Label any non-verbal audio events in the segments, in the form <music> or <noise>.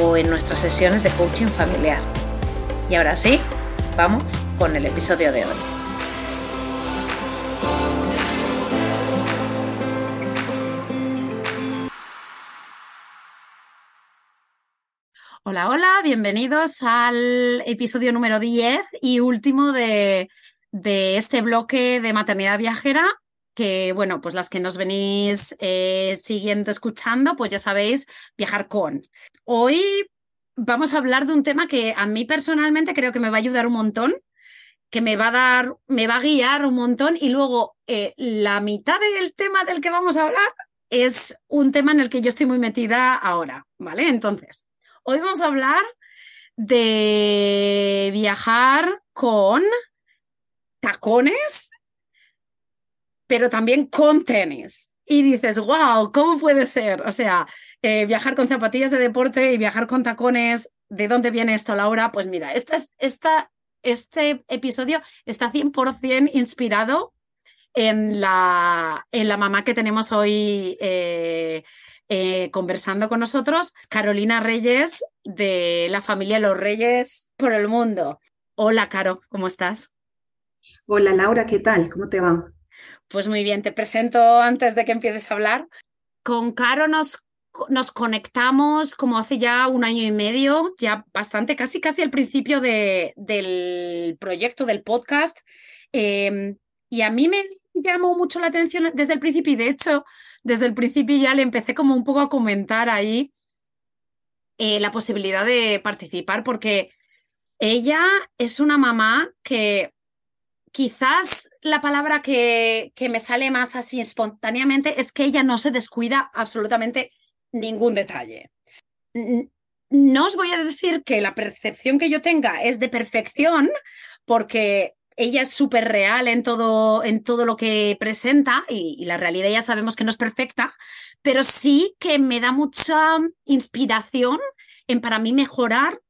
o en nuestras sesiones de coaching familiar. Y ahora sí, vamos con el episodio de hoy. Hola, hola, bienvenidos al episodio número 10 y último de, de este bloque de maternidad viajera que, bueno, pues las que nos venís eh, siguiendo, escuchando, pues ya sabéis, viajar con. Hoy vamos a hablar de un tema que a mí personalmente creo que me va a ayudar un montón, que me va a dar, me va a guiar un montón y luego eh, la mitad del tema del que vamos a hablar es un tema en el que yo estoy muy metida ahora, ¿vale? Entonces, hoy vamos a hablar de viajar con tacones pero también con tenis. Y dices, wow, ¿cómo puede ser? O sea, eh, viajar con zapatillas de deporte y viajar con tacones, ¿de dónde viene esto, Laura? Pues mira, este episodio está 100% inspirado en la, en la mamá que tenemos hoy eh, eh, conversando con nosotros, Carolina Reyes, de la familia Los Reyes por el Mundo. Hola, Caro, ¿cómo estás? Hola, Laura, ¿qué tal? ¿Cómo te va? Pues muy bien, te presento antes de que empieces a hablar. Con Caro nos, nos conectamos como hace ya un año y medio, ya bastante, casi casi al principio de, del proyecto del podcast. Em, y a mí me llamó mucho la atención desde el principio y de hecho desde el principio ya le empecé como un poco a comentar ahí eh, la posibilidad de participar porque ella es una mamá que quizás la palabra que, que, me sale más así espontáneamente es que ella no se descuida absolutamente ningún detalle. No os voy a decir que la percepción que yo tenga es de perfección, porque ella es súper real en todo, en todo lo que presenta y, la realidad ya sabemos que no es perfecta, pero sí que me da mucha inspiración en para mí mejorar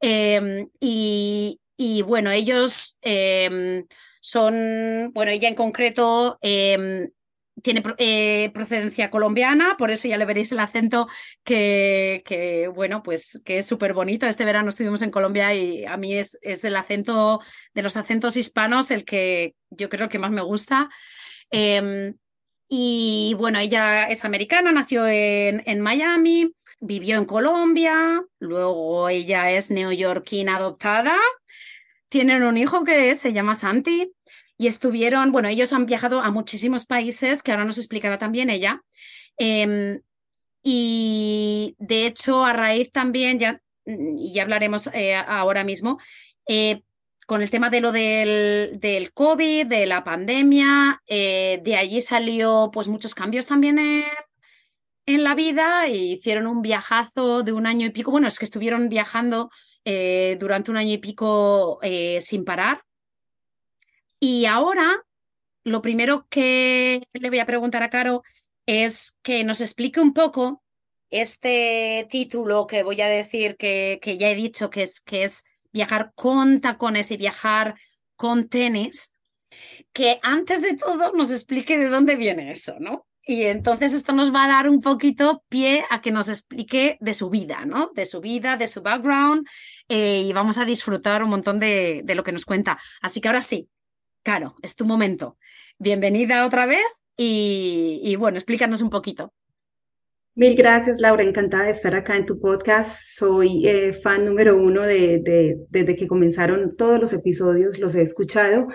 em, y, y bueno, ellos em, son, bueno, ella en concreto em, tiene eh, procedencia colombiana, por eso ya le veréis el acento que, que bueno, pues que es súper bonito. Este verano estuvimos en Colombia y a mí es, es, el acento de los acentos hispanos el que yo creo que más me gusta. Em, y bueno, ella es americana, nació en, en, Miami, vivió en Colombia, luego ella es neoyorquina adoptada, tienen un hijo que se llama Santi y estuvieron, bueno, ellos han viajado a muchísimos países, que ahora nos explicará también ella. Em, y de hecho, a raíz también, ya, y ya hablaremos eh, ahora mismo, eh, con el tema de lo del, del COVID, de la pandemia, eh, de allí salió pues muchos cambios también en, en la vida e hicieron un viajazo de un año y pico. Bueno, es que estuvieron viajando eh, durante un año y pico eh, sin parar. Y ahora, lo primero que le voy a preguntar a Caro es que nos explique un poco este título que voy a decir que, que ya he dicho que es, que es viajar con tacones y viajar con tenis, que antes de todo nos explique de dónde viene eso, ¿no? Y entonces esto nos va a dar un poquito pie a que nos explique de su vida, ¿no? De su vida, de su background, eh, y vamos a disfrutar un montón de, lo que nos cuenta. Así que ahora sí, Caro, es tu momento. Bienvenida otra vez y, y bueno, explícanos un poquito. Mil gracias, Laura. Encantada de estar acá en tu podcast. Soy eh, fan número uno de, desde que comenzaron todos los episodios, los he escuchado.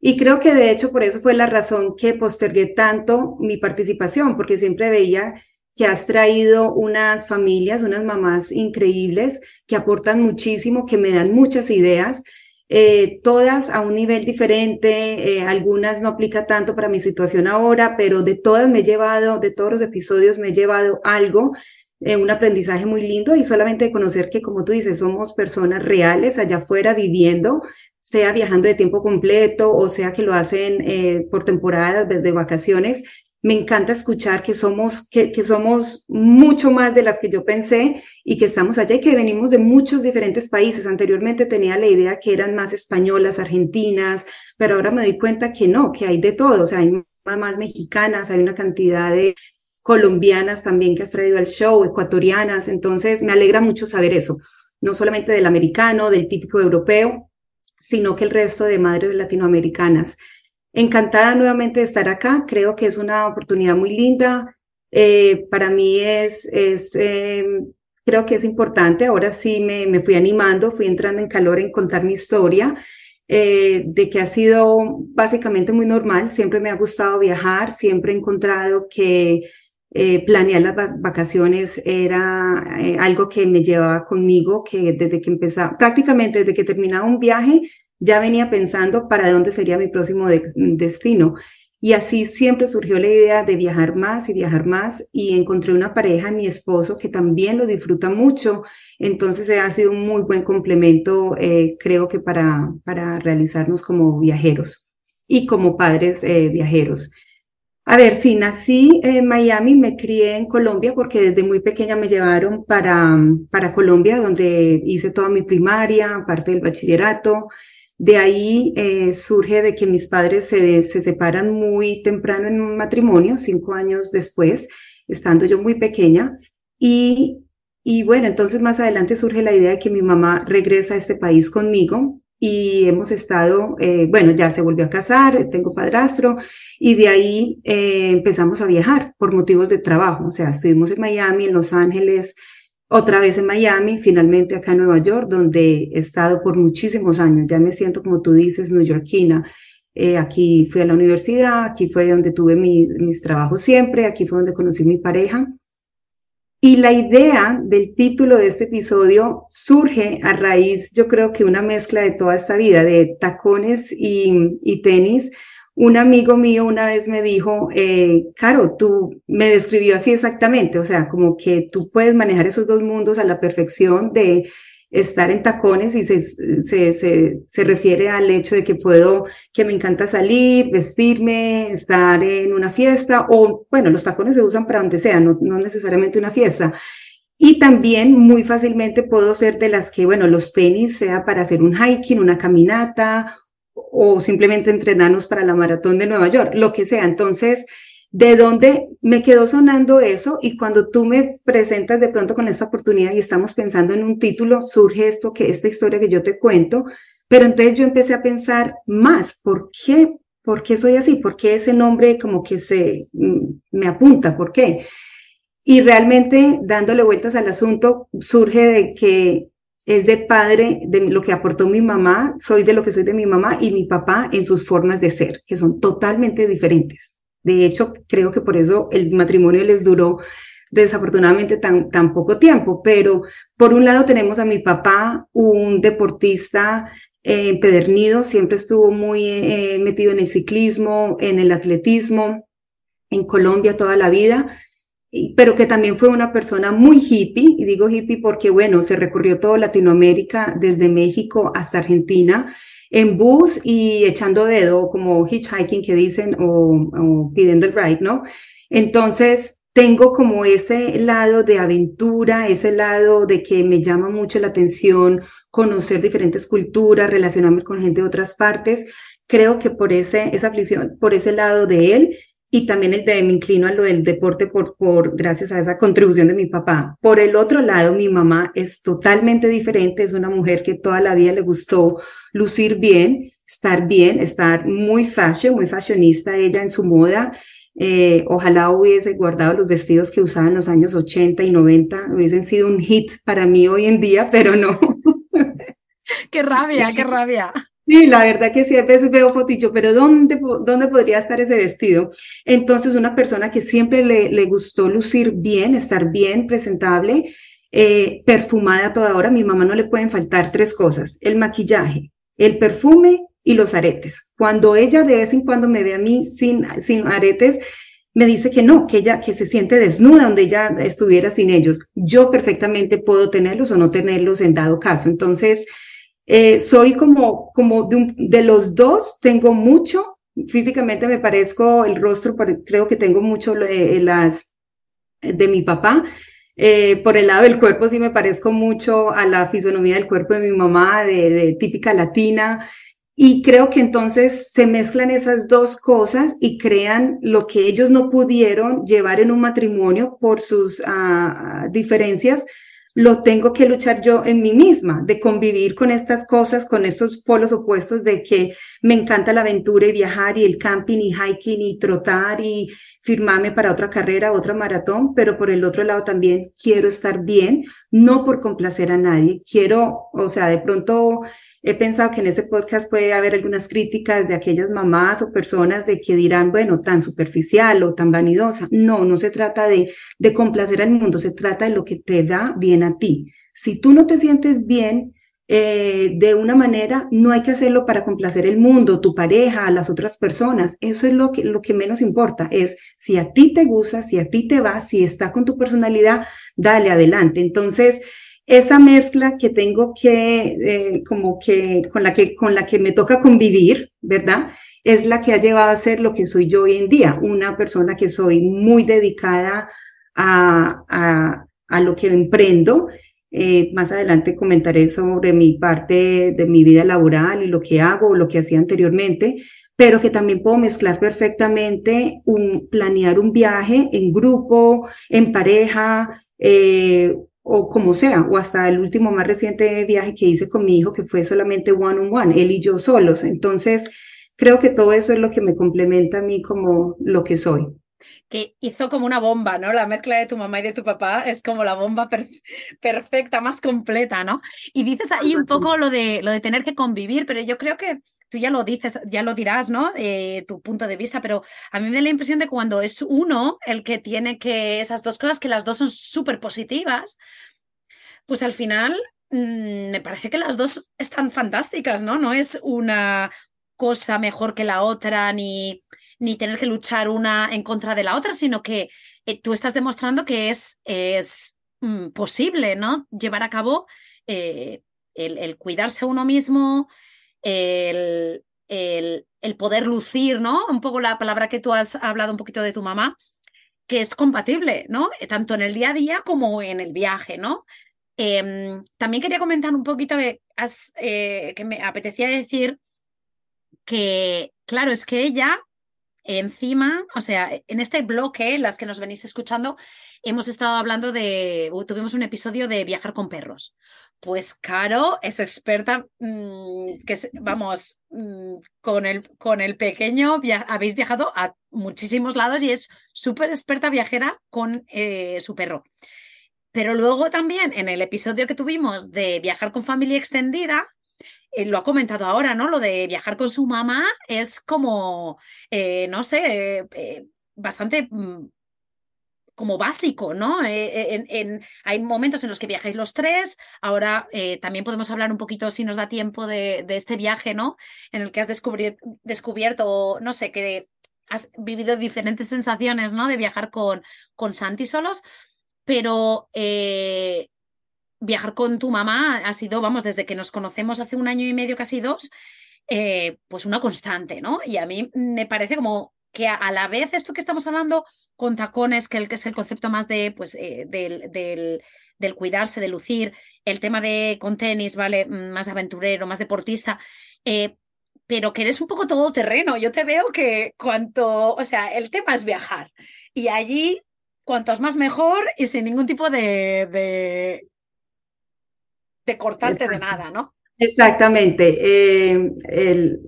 Y creo que de hecho por eso fue la razón que postergué tanto mi participación, porque siempre veía que has traído unas familias, unas mamás increíbles que aportan muchísimo, que me dan muchas ideas eh, todas a un nivel diferente, eh, algunas no aplica tanto para mi situación ahora, pero de todas me he llevado, de todos los episodios me he llevado algo, eh, un aprendizaje muy lindo y solamente conocer que, como tú dices, somos personas reales allá afuera viviendo, sea viajando de tiempo completo o sea que lo hacen por temporadas de vacaciones me encanta escuchar que somos, que, que, somos mucho más de las que yo pensé y que estamos allá y que venimos de muchos diferentes países. Anteriormente tenía la idea que eran más españolas, argentinas, pero ahora me doy cuenta que no, que hay de todo. O sea, hay más mexicanas, hay una cantidad de colombianas también que has traído al show, ecuatorianas. Entonces, me alegra mucho saber eso. No solamente del americano, del típico europeo, sino que el resto de madres latinoamericanas. Encantada nuevamente de estar acá. Creo que es una oportunidad muy linda. Eh, para mí es, es eh, creo que es importante. Ahora sí me, me, fui animando, fui entrando en calor en contar mi historia, eh, de que ha sido básicamente muy normal. Siempre me ha gustado viajar, siempre he encontrado que planear las vacaciones era algo que me llevaba conmigo, que desde que empezaba, prácticamente desde que terminaba un viaje, ya venía pensando para dónde sería mi próximo destino. Y así siempre surgió la idea de viajar más y viajar más y encontré una pareja, mi esposo, que también lo disfruta mucho. Entonces ha sido un muy buen complemento, eh, creo que para, para realizarnos como viajeros y como padres eh, viajeros. A ver, sí, nací en Miami, me crié en Colombia porque desde muy pequeña me llevaron para, para Colombia, donde hice toda mi primaria, parte del bachillerato. De ahí eh, surge de que mis padres se, se, separan muy temprano en un matrimonio, cinco años después, estando yo muy pequeña. Y, y bueno, entonces más adelante surge la idea de que mi mamá regresa a este país conmigo y hemos estado, eh, bueno, ya se volvió a casar, tengo padrastro, y de ahí eh, empezamos a viajar por motivos de trabajo. O sea, estuvimos en Miami, en Los Ángeles, otra vez en Miami, finalmente acá en Nueva York, donde he estado por muchísimos años. Ya me siento, como tú dices, neoyorquina. Eh, aquí fui a la universidad, aquí fue donde tuve mis, mis trabajos siempre, aquí fue donde conocí mi pareja. Y la idea del título de este episodio surge a raíz, yo creo que una mezcla de toda esta vida, de tacones y, tenis, un amigo mío una vez me dijo, eh, Caro, tú me describió así exactamente, o sea, como que tú puedes manejar esos dos mundos a la perfección de estar en tacones y se, se, se, se, refiere al hecho de que puedo, que me encanta salir, vestirme, estar en una fiesta o, bueno, los tacones se usan para donde sea, no, no necesariamente una fiesta. Y también muy fácilmente puedo ser de las que, bueno, los tenis sea para hacer un hiking, una caminata o simplemente entrenarnos para la maratón de Nueva York, lo que sea. Entonces, ¿de dónde me quedó sonando eso? Y cuando tú me presentas de pronto con esta oportunidad y estamos pensando en un título, surge esto que esta historia que yo te cuento, pero entonces yo empecé a pensar más, ¿por qué? ¿Por qué soy así? ¿Por qué ese nombre como que se mm, me apunta? ¿Por qué? Y realmente dándole vueltas al asunto, surge de que es de padre de lo que aportó mi mamá, soy de lo que soy de mi mamá y mi papá en sus formas de ser, que son totalmente diferentes. De hecho, creo que por eso el matrimonio les duró desafortunadamente tan, poco tiempo, pero por un lado tenemos a mi papá, un deportista eh, empedernido, siempre estuvo muy eh, metido en el ciclismo, en el atletismo, en Colombia toda la vida, pero que también fue una persona muy hippie, y digo hippie porque, bueno, se recorrió toda Latinoamérica, desde México hasta Argentina, en bus y echando dedo, como hitchhiking que dicen, o, pidiendo el ride, ¿no? Entonces, tengo como ese lado de aventura, ese lado de que me llama mucho la atención conocer diferentes culturas, relacionarme con gente de otras partes. Creo que por ese, esa aflicción, por ese lado de él, y también el de me inclino a lo del deporte por, por gracias a esa contribución de mi papá. Por el otro lado, mi mamá es totalmente diferente, es una mujer que toda la vida le gustó lucir bien, estar bien, estar muy fashion, muy fashionista ella en su moda. Eh, ojalá hubiese guardado los vestidos que usaba en los años 80 y 90, hubiesen sido un hit para mí hoy en día, pero no. qué rabia, qué rabia. Sí, la verdad que sí, a veces veo fotillo, pero ¿dónde, ¿dónde podría estar ese vestido? Entonces, una persona que siempre le, le gustó lucir bien, estar bien, presentable, eh, perfumada toda hora, mi mamá no le pueden faltar tres cosas, el maquillaje, el perfume y los aretes. Cuando ella de vez en cuando me ve a mí sin, sin aretes, me dice que no, que ella que se siente desnuda donde ella estuviera sin ellos. Yo perfectamente puedo tenerlos o no tenerlos en dado caso. Entonces, eh, soy como, como de, de, los dos, tengo mucho, físicamente me parezco el rostro, creo que tengo mucho eh, las de mi papá. Eh, por el lado del cuerpo sí me parezco mucho a la fisonomía del cuerpo de mi mamá, de, de típica latina. Y creo que entonces se mezclan esas dos cosas y crean lo que ellos no pudieron llevar en un matrimonio por sus uh, diferencias, lo tengo que luchar yo en mí misma, de convivir con estas cosas, con estos polos opuestos de que me encanta la aventura y viajar y el camping y hiking y trotar y firmarme para otra carrera, otra maratón, pero por el otro lado también quiero estar bien, no por complacer a nadie, quiero, o sea, de pronto he pensado que en este podcast puede haber algunas críticas de aquellas mamás o personas de que dirán, bueno, tan superficial o tan vanidosa. No, no se trata de, complacer al mundo, se trata de lo que te da bien a ti. Si tú no te sientes bien, eh, de una manera, no hay que hacerlo para complacer el mundo, tu pareja, las otras personas. Eso es lo que, lo que menos importa. Es si a ti te gusta, si a ti te va, si está con tu personalidad, dale adelante. Entonces, esa mezcla que tengo que, eh, como que con, la que, con la que me toca convivir, ¿verdad? Es la que ha llevado a ser lo que soy yo hoy en día, una persona que soy muy dedicada a, a, a lo que emprendo. Eh, más adelante comentaré sobre mi parte de mi vida laboral y lo que hago, lo que hacía anteriormente, pero que también puedo mezclar perfectamente un, planear un viaje en grupo, en pareja, eh, o como sea, o hasta el último más reciente viaje que hice con mi hijo, que fue solamente one on one, él y yo solos. Entonces, creo que todo eso es lo que me complementa a mí como lo que soy. Que hizo como una bomba, ¿no? La mezcla de tu mamá y de tu papá es como la bomba perfecta, más completa, ¿no? Y dices ahí un poco lo de, lo de tener que convivir, pero yo creo que tú ya lo dices, ya lo dirás, ¿no? Eh, tu punto de vista, pero a mí me da la impresión de cuando es uno el que tiene que esas dos cosas, que las dos son súper positivas, pues al final mmm, me parece que las dos están fantásticas, ¿no? No es una cosa mejor que la otra, ni, ni tener que luchar una en contra de la otra, sino que eh, tú estás demostrando que es, es mmm, posible, ¿no? Llevar a cabo eh, el, cuidarse uno mismo, el, el, poder lucir, ¿no? Un poco la palabra que tú has hablado un poquito de tu mamá, que es compatible, ¿no? Tanto en el día a día como en el viaje, ¿no? Eh, también quería comentar un poquito que, has, eh, que me apetecía decir que, claro, es que ella encima, o sea, en este bloque, las que nos venís escuchando, hemos estado hablando de, tuvimos un episodio de viajar con perros. Pues Caro es experta, mmm, que vamos, mmm, con, el, con el pequeño habéis viajado a muchísimos lados y es súper experta viajera con eh, su perro. Pero luego también en el episodio que tuvimos de viajar con familia extendida, eh, lo ha comentado ahora, ¿no? Lo de viajar con su mamá es como, eh, no sé, eh, bastante mm, como básico, ¿no? Hay momentos en los que viajáis los tres, ahora también podemos hablar un poquito, si nos da tiempo, de, este viaje, ¿no? En el que has descubierto, no sé, que has vivido diferentes sensaciones, ¿no? De viajar con, con Santi solos, pero viajar con tu mamá ha sido, vamos, desde que nos conocemos hace un año y medio, casi dos, eh, pues una constante, ¿no? Y a mí me parece como que a, la vez esto que estamos hablando con tacones, que, el, que es el concepto más de, pues, eh, del, del, cuidarse, de lucir, el tema de con tenis, ¿vale? Mm, más aventurero, más deportista, eh, pero que eres un poco todo terreno. Yo te veo que cuanto, o sea, el tema es viajar y allí cuantos más mejor y sin ningún tipo de, de cortarte de nada, ¿no? Exactamente. Eh, el,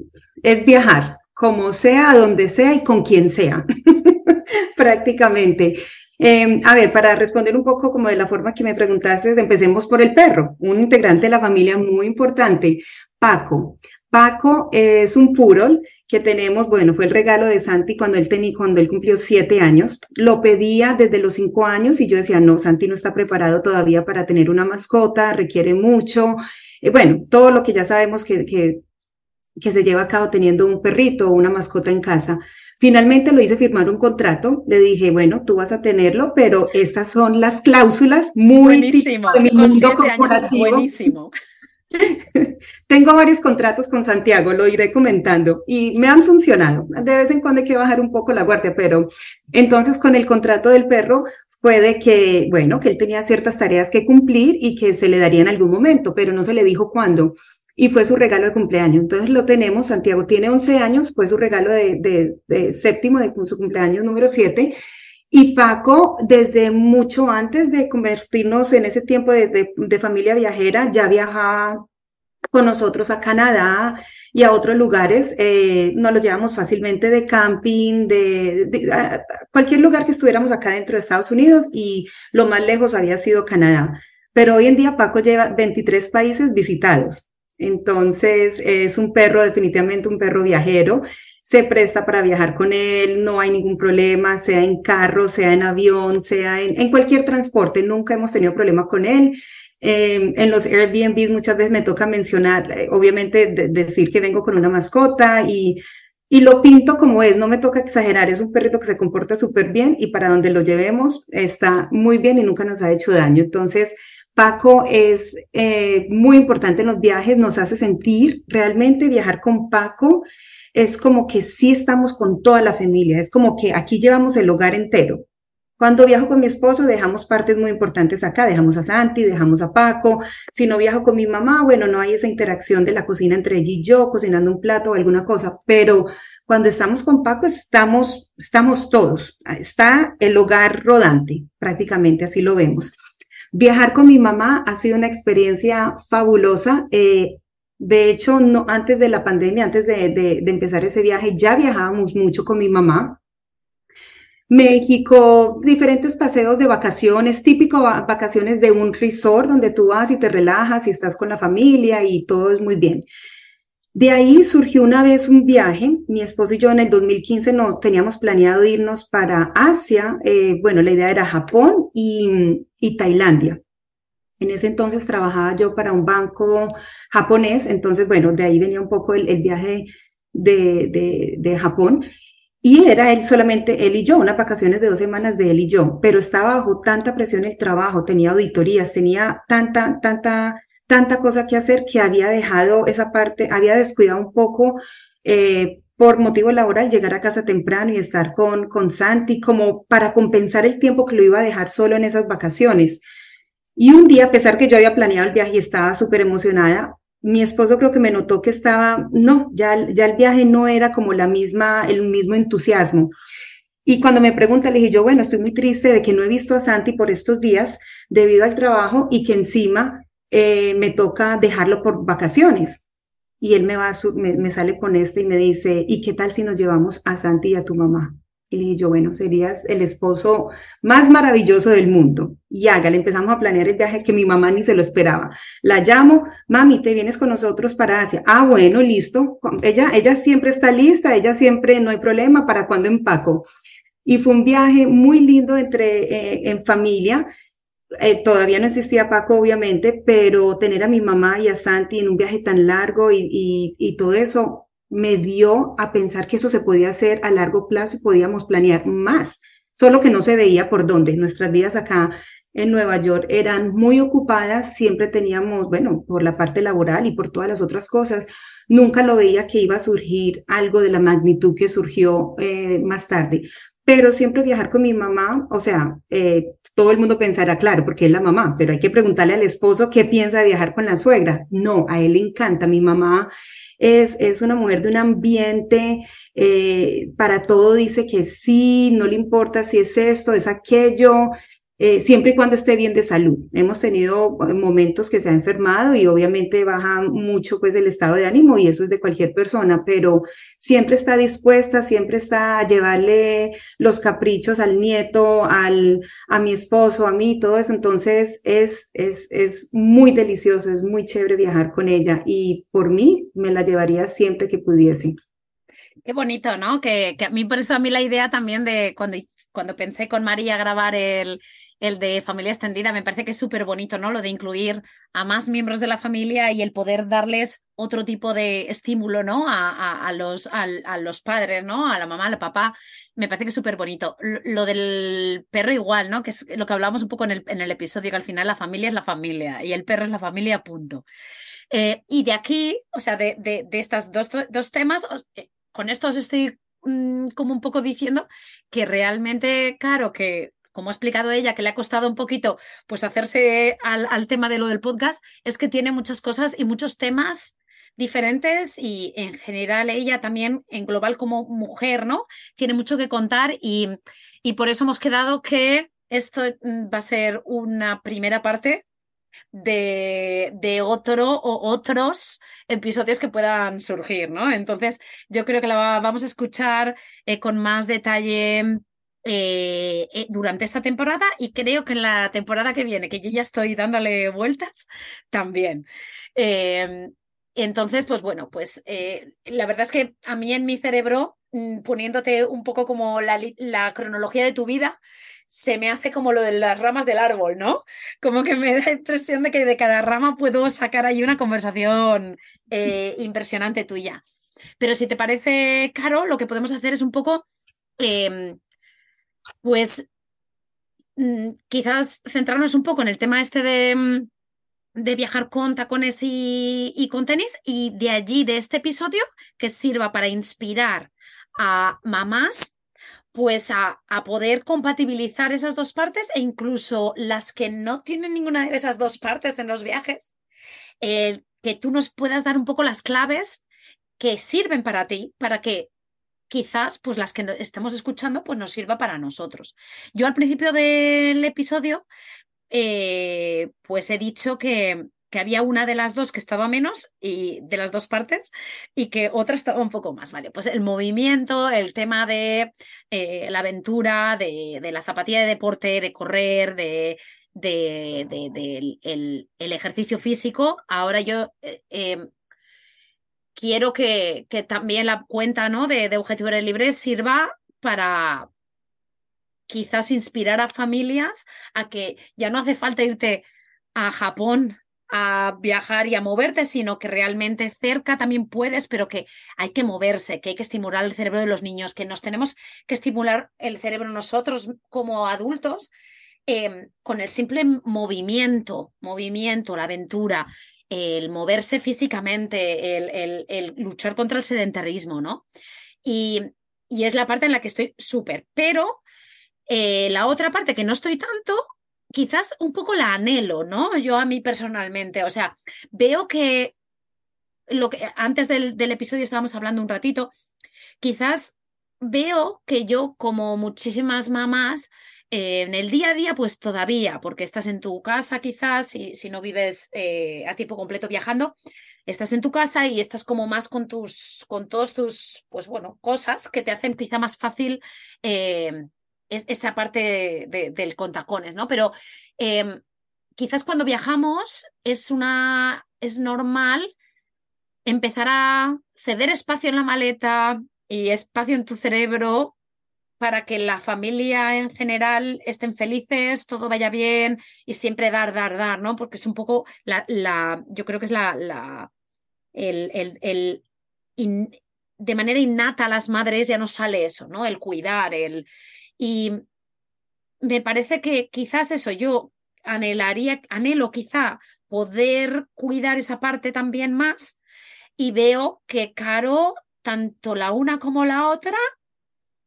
es viajar como sea, donde sea y con quien sea. <laughs> prácticamente. Em, a ver, para responder un poco como de la forma que me preguntaste, empecemos por el perro, un integrante de la familia muy importante, Paco. Paco es un purol que tenemos, bueno, fue el regalo de Santi cuando él tenía, cuando él cumplió siete años. Lo pedía desde los cinco años y yo decía, no, Santi no está preparado todavía para tener una mascota, requiere mucho. Eh, bueno, todo lo que ya sabemos que, que, que se lleva a cabo teniendo un perrito o una mascota en casa. Finalmente lo hice firmar un contrato. Le dije, bueno, tú vas a tenerlo, pero estas son las cláusulas muy buenísimo, de mi mundo corporativo. buenísimo. <laughs> Tengo varios contratos con Santiago, lo iré comentando y me han funcionado. De vez en cuando hay que bajar un poco la guardia, pero entonces con el contrato del perro fue de que, bueno, que él tenía ciertas tareas que cumplir y que se le daría en algún momento, pero no se le dijo cuándo y fue su regalo de cumpleaños. Entonces lo tenemos, Santiago tiene 11 años, fue su regalo de, de, séptimo, de su cumpleaños número 7. Y Paco, desde mucho antes de convertirnos en ese tiempo de, de, familia viajera, ya viajaba con nosotros a Canadá y a otros lugares. Eh, nos lo llevamos fácilmente de camping, de, cualquier lugar que estuviéramos acá dentro de Estados Unidos y lo más lejos había sido Canadá. Pero hoy en día Paco lleva 23 países visitados. Entonces, es un perro, definitivamente un perro viajero. Se presta para viajar con él, no hay ningún problema, sea en carro, sea en avión, sea en, cualquier transporte. Nunca hemos tenido problema con él. Em, en los Airbnb muchas veces me toca mencionar, eh, obviamente, decir que vengo con una mascota y, y lo pinto como es, no me toca exagerar, es un perrito que se comporta súper bien y para donde lo llevemos está muy bien y nunca nos ha hecho daño. Entonces, Paco es eh, muy importante en los viajes, nos hace sentir realmente viajar con Paco es como que sí estamos con toda la familia, es como que aquí llevamos el hogar entero. Cuando viajo con mi esposo, dejamos partes muy importantes acá, dejamos a Santi, dejamos a Paco. Si no viajo con mi mamá, bueno, no hay esa interacción de la cocina entre ella y yo, cocinando un plato o alguna cosa, pero cuando estamos con Paco, estamos, estamos todos, está el hogar rodante, prácticamente así lo vemos. Viajar con mi mamá ha sido una experiencia fabulosa. Eh, de hecho, no, antes de la pandemia, antes de, de, empezar ese viaje, ya viajábamos mucho con mi mamá. México, diferentes paseos de vacaciones, típico vacaciones de un resort donde tú vas y te relajas y estás con la familia y todo es muy bien. De ahí surgió una vez un viaje, mi esposo y yo en el 2015 nos teníamos planeado irnos para Asia, eh, bueno, la idea era Japón y, Tailandia. En ese entonces trabajaba yo para un banco japonés, entonces, bueno, de ahí venía un poco el, viaje de, de, de, Japón. Y era él solamente, él y yo, unas vacaciones de dos semanas de él y yo, pero estaba bajo tanta presión el trabajo, tenía auditorías, tenía tanta, tanta tanta cosa que hacer que había dejado esa parte, había descuidado un poco eh, por motivo laboral llegar a casa temprano y estar con, con Santi como para compensar el tiempo que lo iba a dejar solo en esas vacaciones. Y un día, a pesar que yo había planeado el viaje y estaba súper emocionada, mi esposo creo que me notó que estaba, no, ya, ya el viaje no era como la misma, el mismo entusiasmo. Y cuando me pregunta, le dije yo, bueno, estoy muy triste de que no he visto a Santi por estos días debido al trabajo y que encima eh, me toca dejarlo por vacaciones. Y él me, va me, sale con este y me dice, ¿y qué tal si nos llevamos a Santi y a tu mamá? Y yo, bueno, serías el esposo más maravilloso del mundo. Y hágale, empezamos a planear el viaje que mi mamá ni se lo esperaba. La llamo, mami, te vienes con nosotros para Asia. Ah, bueno, listo. Ella, ella siempre está lista, ella siempre, no hay problema, ¿para cuando empaco? Y fue un viaje muy lindo entre, eh, en familia. Eh, todavía no existía Paco, obviamente, pero tener a mi mamá y a Santi en un viaje tan largo y, y, todo eso me dio a pensar que eso se podía hacer a largo plazo y podíamos planear más, solo que no se veía por dónde. Nuestras vidas acá en Nueva York eran muy ocupadas, siempre teníamos, bueno, por la parte laboral y por todas las otras cosas, nunca lo veía que iba a surgir algo de la magnitud que surgió eh, más tarde. Pero siempre viajar con mi mamá, o sea, eh, todo el mundo pensará, claro, porque es la mamá, pero hay que preguntarle al esposo qué piensa de viajar con la suegra. No, a él le encanta. Mi mamá es, es una mujer de un ambiente, eh, para todo dice que sí, no le importa si es esto, es aquello. Eh, siempre y cuando esté bien de salud. Hemos tenido eh, momentos que se ha enfermado y obviamente baja mucho pues el estado de ánimo y eso es de cualquier persona, pero siempre está dispuesta, siempre está a llevarle los caprichos al nieto, al, a mi esposo, a mí, todo eso. Entonces es, es, es muy delicioso, es muy chévere viajar con ella y por mí me la llevaría siempre que pudiese. Qué bonito, ¿no? Que, que, a mí, por eso a mí la idea también de cuando, cuando pensé con María grabar el, el de familia extendida, me parece que es súper bonito, ¿no? Lo de incluir a más miembros de la familia y el poder darles otro tipo de estímulo, ¿no? A, a, los, a, los padres, ¿no? A la mamá, al papá, me parece que es súper bonito. Lo, del perro igual, ¿no? Que es lo que hablábamos un poco en el, en el episodio, que al final la familia es la familia y el perro es la familia, punto. Eh, y de aquí, o sea, de, de, de estas dos, dos temas, eh, con esto os estoy mm, como un poco diciendo que realmente, claro, que como ha explicado ella, que le ha costado un poquito pues hacerse al, tema de lo del podcast, es que tiene muchas cosas y muchos temas diferentes y en general ella también en global como mujer, ¿no? Tiene mucho que contar y, y por eso hemos quedado que esto mm, va a ser una primera parte de, de, otro o otros episodios que puedan surgir, ¿no? Entonces, yo creo que la vamos a escuchar eh, con más detalle eh, eh, durante esta temporada y creo que en la temporada que viene, que yo ya estoy dándole vueltas, <laughs> también. Em, entonces, pues bueno, pues eh, la verdad es que a mí en mi cerebro, mm, poniéndote un poco como la, la, cronología de tu vida, se me hace como lo de las ramas del árbol, ¿no? Como que me da la impresión de que de cada rama puedo sacar ahí una conversación impresionante tuya. Pero si te parece, Caro, lo que podemos hacer es un poco em, pues mm, quizás centrarnos un poco en el tema este de, mm, de viajar con tacones y, con tenis y de allí, de este episodio, que sirva para inspirar a mamás pues a, a, poder compatibilizar esas dos partes e incluso las que no tienen ninguna de esas dos partes en los viajes, que tú nos puedas dar un poco las claves que sirven para ti, para que quizás pues las que estemos escuchando pues nos sirva para nosotros. Yo al principio del episodio eh, pues he dicho que, que había una de las dos que estaba menos y de las dos partes y que otra estaba un poco más, ¿vale? Pues el movimiento, el tema de eh, la aventura, de, la zapatilla de deporte, de correr, de, de, el, ejercicio físico, ahora yo eh, quiero que, también la cuenta ¿no? de, de Objetivo Libre sirva para quizás inspirar a familias a que ya no hace falta irte a Japón a viajar y a moverte, sino que realmente cerca también puedes, pero que hay que moverse, que hay que estimular el cerebro de los niños, que nos tenemos que estimular el cerebro nosotros como adultos eh, con el simple movimiento, movimiento, la aventura, el moverse físicamente, el, el, luchar contra el sedentarismo, ¿no? Y, y, es la parte en la que estoy súper, pero eh, la otra parte que no estoy tanto, quizás un poco la anhelo, ¿no? Yo a mí personalmente, o sea, veo que lo que antes del, del episodio estábamos hablando un ratito, quizás veo que yo, como muchísimas mamás, eh, en el día a día, pues todavía, porque estás en tu casa quizás, y si no vives eh, a tiempo completo viajando, estás en tu casa y estás como más con tus, con todos tus, pues bueno, cosas que te hacen quizá más fácil eh, esta parte del contacones, ¿no? Pero em, quizás cuando viajamos es una, es normal empezar a ceder espacio en la maleta y espacio en tu cerebro para que la familia en general estén felices, todo vaya bien y siempre dar, dar, dar, ¿no? Porque es un poco la, la yo creo que es la, la el, el, el de manera innata a las madres ya no sale eso, ¿no? El cuidar, el y me parece que quizás eso yo anhelaría, anhelo quizá poder cuidar esa parte también más y veo que Caro, tanto la una como la otra,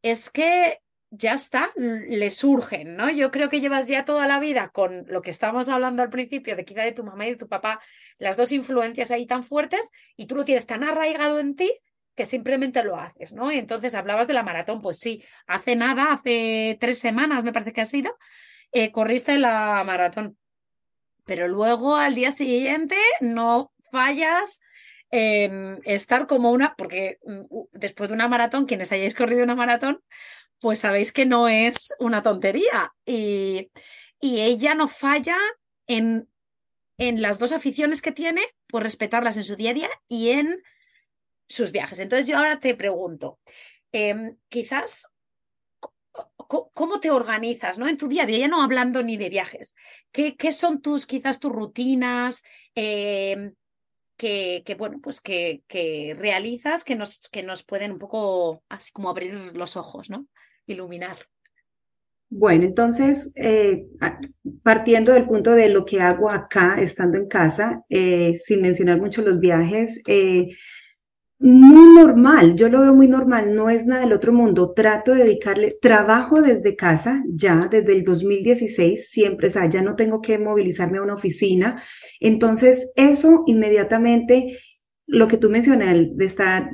es que ya está, le surgen, ¿no? Yo creo que llevas ya toda la vida con lo que estábamos hablando al principio, de quizá de tu mamá y de tu papá, las dos influencias ahí tan fuertes, y tú lo tienes tan arraigado en ti que simplemente lo haces, ¿no? Y entonces hablabas de la maratón, pues sí, hace nada, hace tres semanas me parece que ha sido, eh, corriste la maratón, pero luego al día siguiente no fallas en estar como una, porque mm, después de una maratón, quienes hayáis corrido una maratón, pues sabéis que no es una tontería. Y, y ella no falla en, en las dos aficiones que tiene, pues respetarlas en su día a día y en sus viajes. Entonces yo ahora te pregunto, em, quizás, ¿cómo te organizas ¿no? en tu día a día? Ya no hablando ni de viajes. ¿Qué, qué son tus, quizás tus rutinas? Em, que, bueno, pues que, realizas que nos, que nos pueden un poco así como abrir los ojos, ¿no? Iluminar. Bueno, entonces, eh, partiendo del punto de lo que hago acá, estando en casa, eh, sin mencionar mucho los viajes, eh, muy normal, yo lo veo muy normal, no es nada del otro mundo. Trato de dedicarle trabajo desde casa, ya desde el 2016, siempre, o sea, ya no tengo que movilizarme a una oficina. Entonces, eso inmediatamente lo que tú mencionas, de estar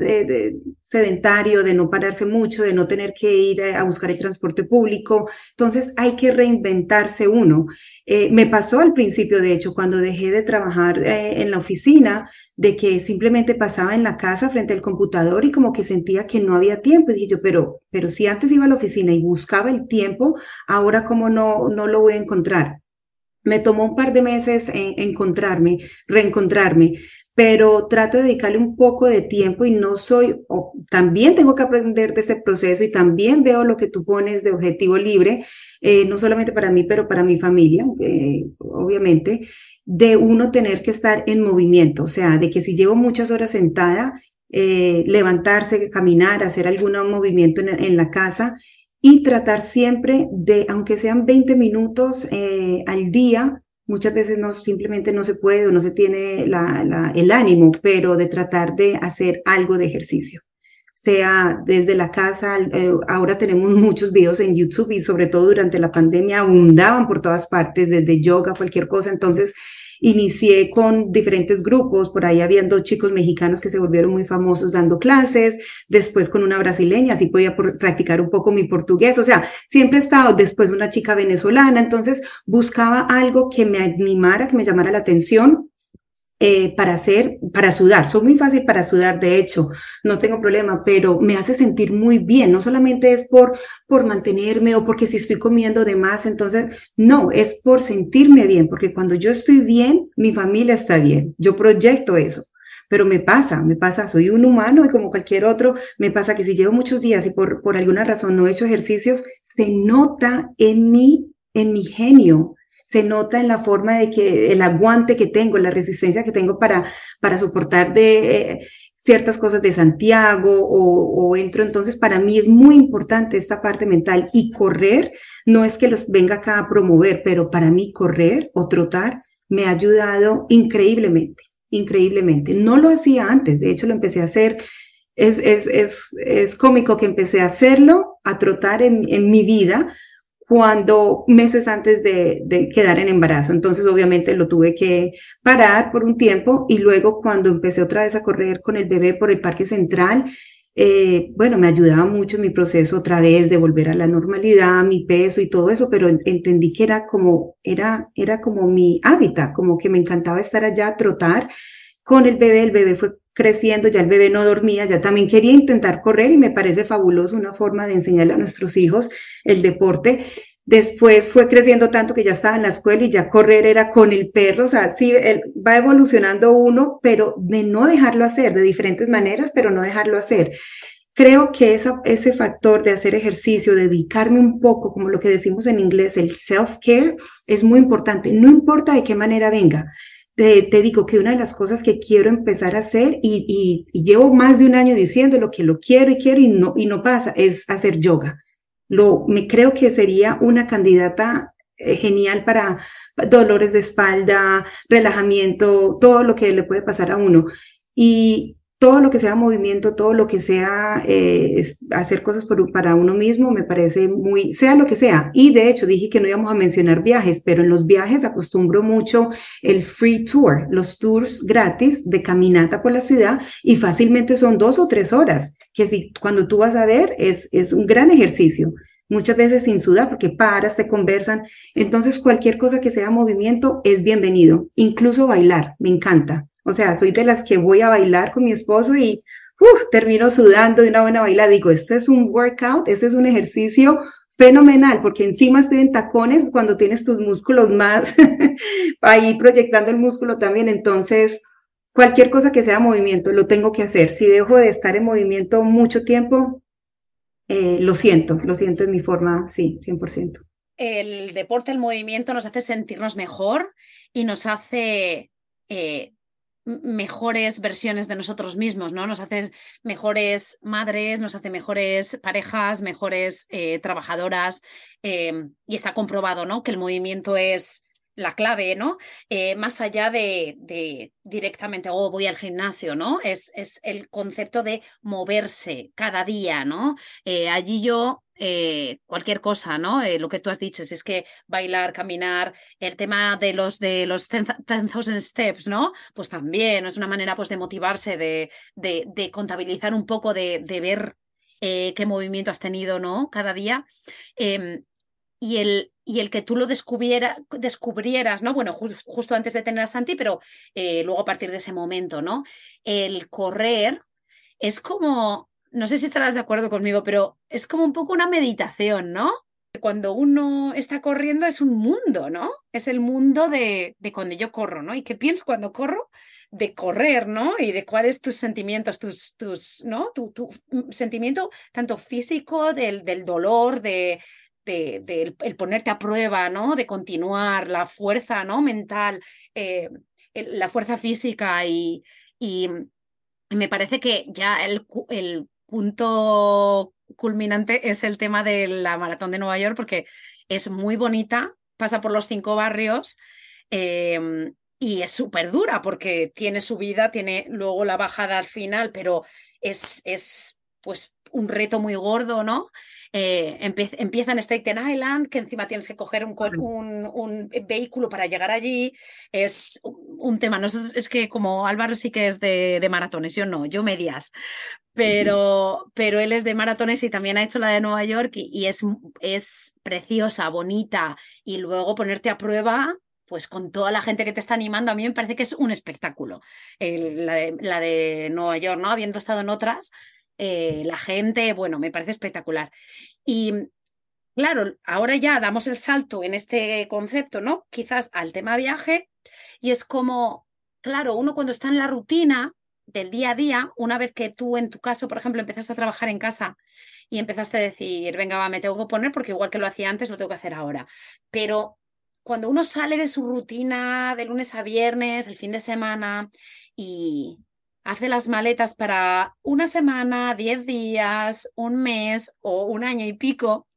sedentario, de no pararse mucho, de no tener que ir a buscar el transporte público. Entonces hay que reinventarse uno. Eh, me pasó al principio, de hecho, cuando dejé de trabajar eh, en la oficina, de que simplemente pasaba en la casa frente al computador y como que sentía que no había tiempo. Y dije yo, pero, pero si antes iba a la oficina y buscaba el tiempo, ahora cómo no, no lo voy a encontrar. Me tomó un par de meses encontrarme, reencontrarme, pero trato de dedicarle un poco de tiempo y no soy, también tengo que aprender de ese proceso y también veo lo que tú pones de objetivo libre, eh, no solamente para mí, pero para mi familia, eh, obviamente, de uno tener que estar en movimiento, o sea, de que si llevo muchas horas sentada, eh, levantarse, caminar, hacer algún movimiento en, en, la casa y tratar siempre de, aunque sean 20 minutos al día, muchas veces no simplemente no se puede o no se tiene el ánimo, pero de tratar de hacer algo de ejercicio sea desde la casa, eh, ahora tenemos <laughs> muchos videos en YouTube y sobre todo durante la pandemia abundaban por todas partes, desde yoga, cualquier cosa, entonces Inicié con diferentes grupos, por ahí habían dos chicos mexicanos que se volvieron muy famosos dando clases, después con una brasileña, así podía practicar un poco mi portugués, o sea, siempre he estado, después una chica venezolana, entonces buscaba algo que me animara, que me llamara la atención eh, para hacer, para sudar. Soy muy fácil para sudar, de hecho, no tengo problema, pero me hace sentir muy bien. No solamente es por, por mantenerme o porque si estoy comiendo de más, entonces, no, es por sentirme bien, porque cuando yo estoy bien, mi familia está bien. Yo proyecto eso. Pero me pasa, me pasa, soy un humano y como cualquier otro, me pasa que si llevo muchos días y por, por alguna razón no he hecho ejercicios, se nota en mi, en mi genio, se nota en la forma de que el aguante que tengo, la resistencia que tengo para, para soportar de eh, ciertas cosas de Santiago o, entro. Entonces, para mí es muy importante esta parte mental y correr no es que los venga acá a promover, pero para mí correr o trotar me ha ayudado increíblemente, increíblemente. No lo hacía antes, de hecho lo empecé a hacer es, es, es, es, cómico que empecé a hacerlo, a trotar en, en, mi vida, cuando meses antes de, quedar en embarazo. Entonces, obviamente, lo tuve que parar por un tiempo y luego cuando empecé otra vez a correr con el bebé por el Parque Central, eh, bueno, me ayudaba mucho en mi proceso otra vez de volver a la normalidad, mi peso y todo eso, pero entendí que era como, era, era como mi hábitat, como que me encantaba estar allá trotar con el bebé. El bebé fue creciendo, ya el bebé no dormía, ya también quería intentar correr y me parece fabuloso una forma de enseñarle a nuestros hijos el deporte. Después fue creciendo tanto que ya estaba en la escuela y ya correr era con el perro, o sea, sí, él va evolucionando uno, pero de no dejarlo hacer, de diferentes maneras, pero no dejarlo hacer. Creo que esa, ese factor de hacer ejercicio, dedicarme un poco, como lo que decimos en inglés, el self-care, es muy importante. No importa de qué manera venga, te, digo que una de las cosas que quiero empezar a hacer y, llevo más de un año diciendo lo que lo quiero y quiero y no, y no pasa, es hacer yoga. Lo, me creo que sería una candidata eh, genial para dolores de espalda, relajamiento, todo lo que le puede pasar a uno. Y todo lo que sea movimiento, todo lo que sea eh, hacer cosas para uno mismo, me parece muy, sea lo que sea. Y de hecho dije que no íbamos a mencionar viajes, pero en los viajes acostumbro mucho el free tour, los tours gratis de caminata por la ciudad y fácilmente son dos o tres horas, que si cuando tú vas a ver es, es un gran ejercicio. muchas veces sin sudar porque paras, te conversan. Entonces, cualquier cosa que sea movimiento es bienvenido, incluso bailar, me encanta. O sea, soy de las que voy a bailar con mi esposo y termino sudando de una buena bailada. Digo, esto es un workout, este es un ejercicio fenomenal, porque encima estoy en tacones cuando tienes tus músculos más <laughs> ahí proyectando el músculo también. Entonces, cualquier cosa que sea movimiento, lo tengo que hacer. Si dejo de estar en movimiento mucho tiempo, eh, lo siento, lo siento en mi forma, sí, 100%. El deporte, el movimiento nos hace sentirnos mejor y nos hace eh, mejores versiones de nosotros mismos, ¿no? Nos hace mejores madres, nos hace mejores parejas, mejores eh, trabajadoras em, y está comprobado, ¿no? Que el movimiento es la clave, ¿no? Eh, más allá de, de directamente, oh, voy al gimnasio, ¿no? Es, es el concepto de moverse cada día, ¿no? Eh, allí yo eh, cualquier cosa, ¿no? Eh, lo que tú has dicho, si es que bailar, caminar, el tema de los de los 10,000 steps, ¿no? Pues también es una manera pues de motivarse, de, de, de contabilizar un poco, de, de ver eh, qué movimiento has tenido, ¿no? Cada día. Em, y el, y el que tú lo descubriera, descubrieras, ¿no? Bueno, justo antes de tener a Santi, pero luego a partir de ese momento, ¿no? El correr es como no sé si estarás de acuerdo conmigo, pero es como un poco una meditación, ¿no? Cuando uno está corriendo es un mundo, ¿no? Es el mundo de, de cuando yo corro, ¿no? ¿Y qué pienso cuando corro? De correr, ¿no? Y de cuáles tus sentimientos, tus, tus, ¿no? Tu, tu sentimiento tanto físico, del, del dolor, de, de, el ponerte a prueba, ¿no? De continuar, la fuerza, ¿no? Mental, eh, la fuerza física y, y, me parece que ya el, el punto culminante es el tema de la maratón de Nueva York, porque es muy bonita, pasa por los cinco barrios em, y es súper dura porque tiene subida, tiene luego la bajada al final, pero es, es pues un reto muy gordo, ¿no? Eh, empieza en Staten Island, que encima tienes que coger un, un, vehículo para llegar allí. Es un tema, no es, que como Álvaro sí que es de, de, maratones, yo no, yo medias, pero, pero él es de maratones y también ha hecho la de Nueva York y, es, es preciosa, bonita, y luego ponerte a prueba pues con toda la gente que te está animando, a mí me parece que es un espectáculo. la, de, la, de, Nueva York, ¿no? Habiendo estado en otras, eh, la gente, bueno, me parece espectacular. Y claro, ahora ya damos el salto en este concepto, ¿no? Quizás al tema viaje, y es como, claro, uno cuando está en la rutina del día a día, una vez que tú en tu caso, por ejemplo, empezaste a trabajar en casa y empezaste a decir, venga, va, me tengo que poner porque igual que lo hacía antes, lo tengo que hacer ahora. Pero cuando uno sale de su rutina de lunes a viernes, el fin de semana, y, hace las maletas para una semana, diez días, un mes o un año y pico,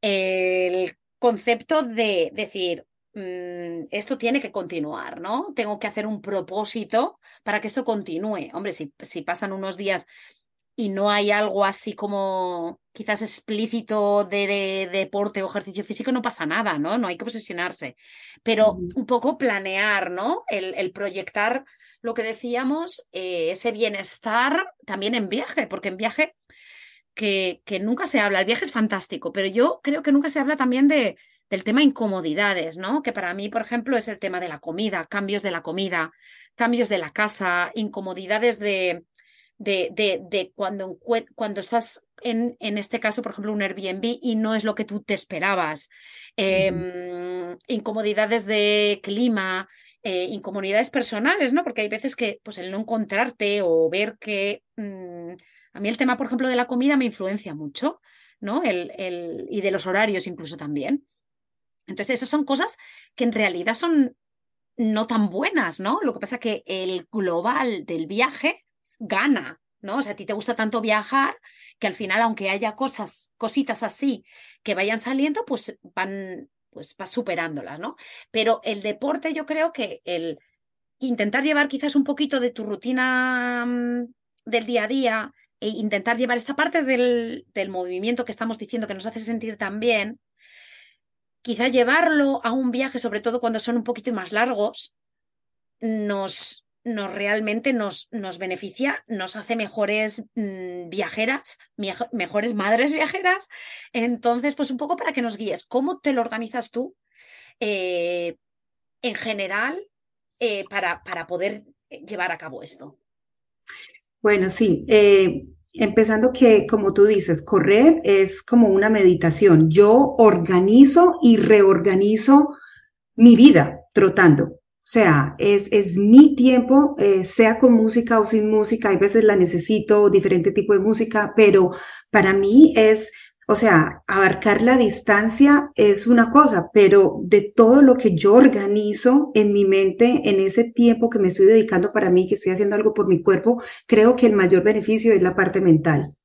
el concepto de decir, mm, esto tiene que continuar, ¿no? Tengo que hacer un propósito para que esto continúe. Hombre, si, si pasan unos días y no hay algo así como quizás explícito de, deporte o ejercicio físico, no pasa nada, ¿no? No hay que obsesionarse. Pero un poco planear, ¿no? El, el proyectar lo que decíamos, eh, ese bienestar también en viaje, porque en viaje que, que, nunca se habla, el viaje es fantástico, pero yo creo que nunca se habla también de, del tema incomodidades, ¿no? Que para mí, por ejemplo, es el tema de la comida, cambios de la comida, cambios de la casa, incomodidades de, de, de, de cuando, cuando estás en, en, este caso, por ejemplo, un Airbnb y no es lo que tú te esperabas, eh, incomodidades de clima, eh, incomodidades personales, ¿no? Porque hay veces que pues el no encontrarte o ver que mmm, a mí el tema, por ejemplo, de la comida me influencia mucho, ¿no? El, el, y de los horarios incluso también. Entonces, esas son cosas que en realidad son no tan buenas, ¿no? Lo que pasa es que el global del viaje gana, ¿no? O sea, a ti te gusta tanto viajar que al final, aunque haya cosas, cositas así que vayan saliendo, pues van, pues vas superándolas, ¿no? Pero el deporte yo creo que el intentar llevar quizás un poquito de tu rutina mm, del día a día e intentar llevar esta parte del, del movimiento que estamos diciendo que nos hace sentir tan bien, quizás llevarlo a un viaje, sobre todo cuando son un poquito más largos, nos, nos realmente nos, nos beneficia, nos hace mejores mm, viajeras, mejores madres viajeras. Entonces, pues un poco para que nos guíes, ¿cómo te lo organizas tú eh, en general eh, para, para poder llevar a cabo esto? Bueno, sí. Eh, empezando que, como tú dices, correr es como una meditación. Yo organizo y reorganizo mi vida trotando. O sea, es, es mi tiempo, eh, sea con música o sin música. Hay veces la necesito, diferente tipo de música, pero para mí es, o sea, abarcar la distancia es una cosa, pero de todo lo que yo organizo en mi mente, en ese tiempo que me estoy dedicando para mí, que estoy haciendo algo por mi cuerpo, creo que el mayor beneficio es la parte mental.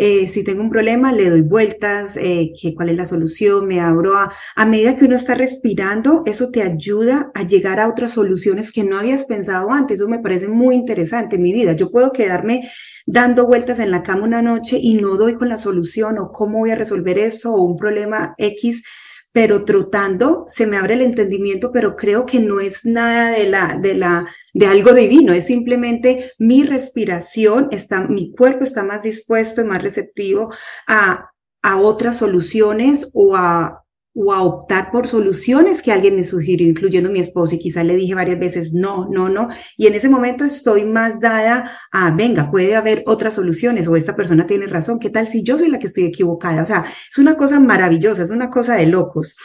Eh, si tengo un problema, le doy vueltas, eh, que, cuál es la solución, me abro a, a medida que uno está respirando, eso te ayuda a llegar a otras soluciones que no habías pensado antes. Eso me parece muy interesante en mi vida. Yo puedo quedarme dando vueltas en la cama una noche y no doy con la solución o cómo voy a resolver eso o un problema X pero trotando se me abre el entendimiento, pero creo que no es nada de la, de la, de algo divino, es simplemente mi respiración está, mi cuerpo está más dispuesto y más receptivo a, a otras soluciones o a, o a optar por soluciones que alguien me sugirió, incluyendo mi esposo, y quizá le dije varias veces, no, no, no, y en ese momento estoy más dada a, venga, puede haber otras soluciones, o esta persona tiene razón, ¿qué tal si yo soy la que estoy equivocada? O sea, es una cosa maravillosa, es una cosa de locos.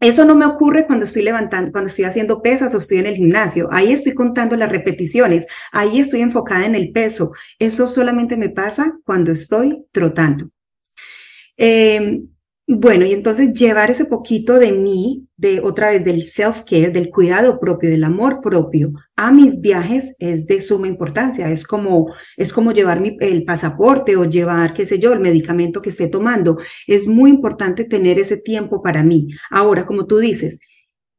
Eso no me ocurre cuando estoy levantando, cuando estoy haciendo pesas o estoy en el gimnasio. Ahí estoy contando las repeticiones, ahí estoy enfocada en el peso. Eso solamente me pasa cuando estoy trotando. Eh, bueno, y entonces llevar ese poquito de mí, de otra vez del self-care, del cuidado propio, del amor propio a mis viajes es de suma importancia. Es como, es como llevar el pasaporte o llevar, qué sé yo, el medicamento que esté tomando. Es muy importante tener ese tiempo para mí. Ahora, como tú dices,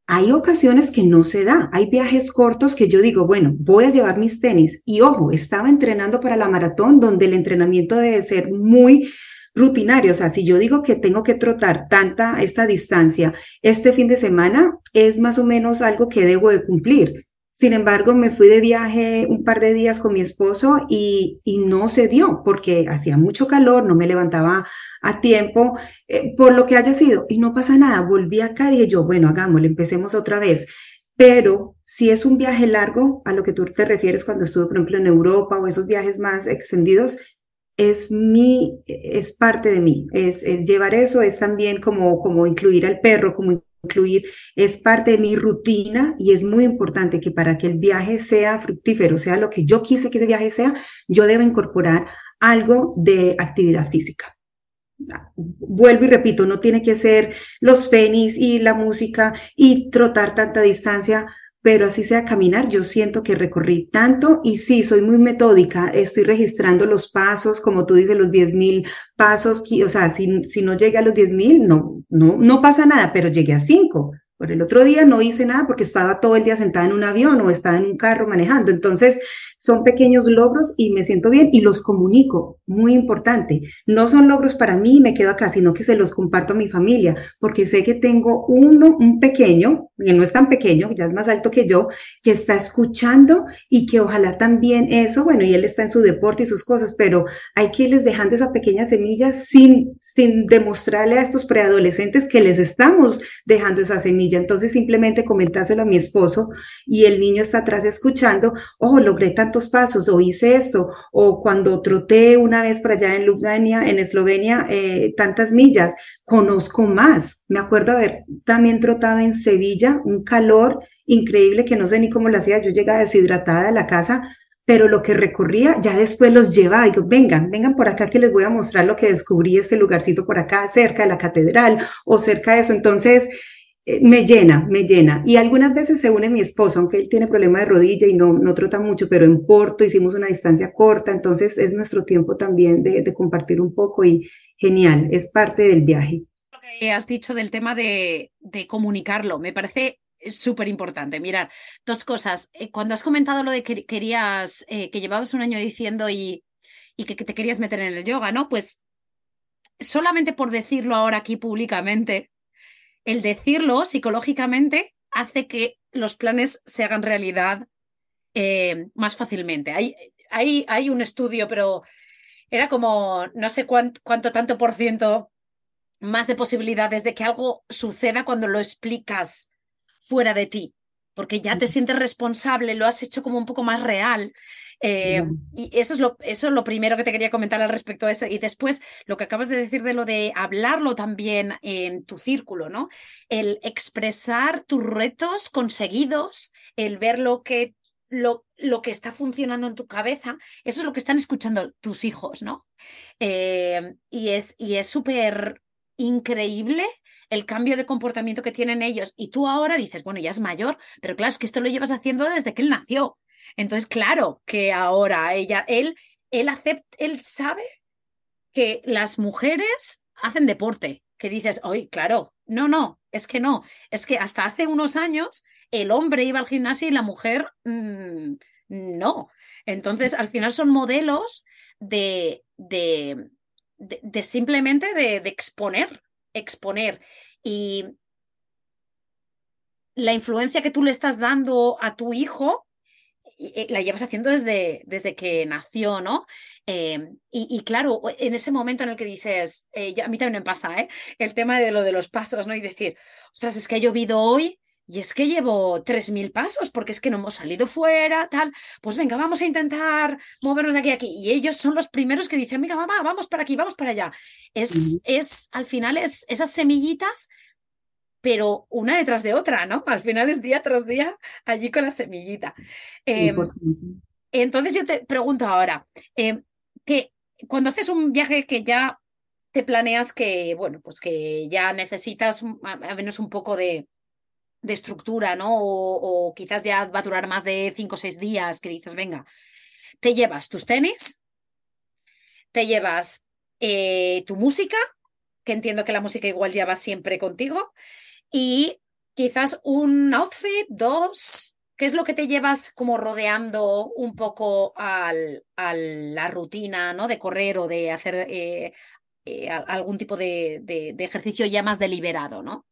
hay ocasiones que no se da. Hay viajes cortos que yo digo, bueno, voy a llevar mis tenis. Y ojo, estaba entrenando para la maratón donde el entrenamiento debe ser muy rutinario. O sea, si yo digo que tengo que trotar tanta esta distancia este fin de semana, es más o menos algo que debo de cumplir. Sin embargo, me fui de viaje un par de días con mi esposo y, y no se dio porque hacía mucho calor, no me levantaba a tiempo, eh, por lo que haya sido. Y no pasa nada, volví acá y dije yo, bueno, hagámoslo, empecemos otra vez. Pero si es un viaje largo, a lo que tú te refieres cuando estuve, por ejemplo, en Europa o esos viajes más extendidos, es mi, es parte de mí, es, llevar eso, es también como, como incluir al perro, como incluir, es parte de mi rutina y es muy importante que para que el viaje sea fructífero, sea lo que yo quise que ese viaje sea, yo debo incorporar algo de actividad física. Vuelvo y repito, no tiene que ser los tenis y la música y trotar tanta distancia pero así sea caminar, yo siento que recorrí tanto y sí, soy muy metódica, estoy registrando los pasos, como tú dices, los 10 mil pasos, o sea, si, si no llegué a los 10 mil, no, no, no pasa nada, pero llegué a 5. El otro día no hice nada porque estaba todo el día sentada en un avión o estaba en un carro manejando. Entonces, son pequeños logros y me siento bien y los comunico. Muy importante. No son logros para mí y me quedo acá, sino que se los comparto a mi familia porque sé que tengo uno, un pequeño, que no es tan pequeño, ya es más alto que yo, que está escuchando y que ojalá también eso, bueno, y él está en su deporte y sus cosas, pero hay que irles dejando esa pequeña semilla sin, sin demostrarle a estos preadolescentes que les estamos dejando esa semilla. Entonces, simplemente comentárselo a mi esposo y el niño está atrás escuchando, oh, logré tanto pasos o hice esto, o cuando troté una vez para allá en Ljubljana, en Eslovenia, eh, tantas millas, conozco más. Me acuerdo haber también trotado en Sevilla, un calor increíble que no sé ni cómo lo hacía, yo llegaba deshidratada a la casa, pero lo que recorría ya después los llevaba, digo, vengan, vengan por acá que les voy a mostrar lo que descubrí este lugarcito por acá, cerca de la catedral o cerca de eso. Entonces, me llena, me llena. Y algunas veces se une mi esposo, aunque él tiene problema de rodilla y no, no trota mucho, pero en Porto hicimos una distancia corta, entonces es nuestro tiempo también de, de compartir un poco y genial, es parte del viaje. Lo que has dicho del tema de, de comunicarlo, me parece súper importante. Mirar, dos cosas. Eh, cuando has comentado lo de que querías, eh, que llevabas un año diciendo y, y que, que te querías meter en el yoga, ¿no? Pues solamente por decirlo ahora aquí públicamente, el decirlo psicológicamente hace que los planes se hagan realidad eh, más fácilmente. Hay, hay, hay un estudio, pero era como no sé cuánto, cuánto tanto por ciento más de posibilidades de que algo suceda cuando lo explicas fuera de ti, porque ya te sientes responsable, lo has hecho como un poco más real. Eh, y eso es, lo, eso es lo primero que te quería comentar al respecto de eso. Y después, lo que acabas de decir de lo de hablarlo también en tu círculo, ¿no? El expresar tus retos conseguidos, el ver lo que lo, lo, que está funcionando en tu cabeza, eso es lo que están escuchando tus hijos, ¿no? Eh, y es y es súper increíble el cambio de comportamiento que tienen ellos. Y tú ahora dices, bueno, ya es mayor, pero claro, es que esto lo llevas haciendo desde que él nació. Entonces, claro que ahora ella, él, él acepta, él sabe que las mujeres hacen deporte, que dices, hoy, claro, no, no, es que no, es que hasta hace unos años el hombre iba al gimnasio y la mujer mm, no. Entonces, al final son modelos de, de, de, simplemente de, exponer, exponer. Y la influencia que tú le estás dando a tu hijo la llevas haciendo desde, desde que nació, ¿no? Eh, y, claro, en ese momento en el que dices, eh, a mí también me pasa, ¿eh? El tema de lo de los pasos, ¿no? Y decir, ostras, es que ha llovido hoy y es que llevo 3.000 pasos porque es que no hemos salido fuera, tal. Pues venga, vamos a intentar movernos de aquí a aquí. Y ellos son los primeros que dicen, venga, mamá, vamos para aquí, vamos para allá. Es, es al final, es esas semillitas, pero una detrás de otra, ¿no? Al final es día tras día allí con la semillita. Em, entonces yo te pregunto ahora, em, que cuando haces un viaje que ya te planeas que, bueno, pues que ya necesitas al menos un poco de, de estructura, ¿no? O, quizás ya va a durar más de cinco o seis días que dices, venga, te llevas tus tenis, te llevas eh, tu música, que entiendo que la música igual ya va siempre contigo, y quizás un outfit, dos, ¿qué es lo que te llevas como rodeando un poco al, a la rutina, ¿no? De correr o de hacer eh, eh, algún tipo de, de ejercicio ya más deliberado, ¿no?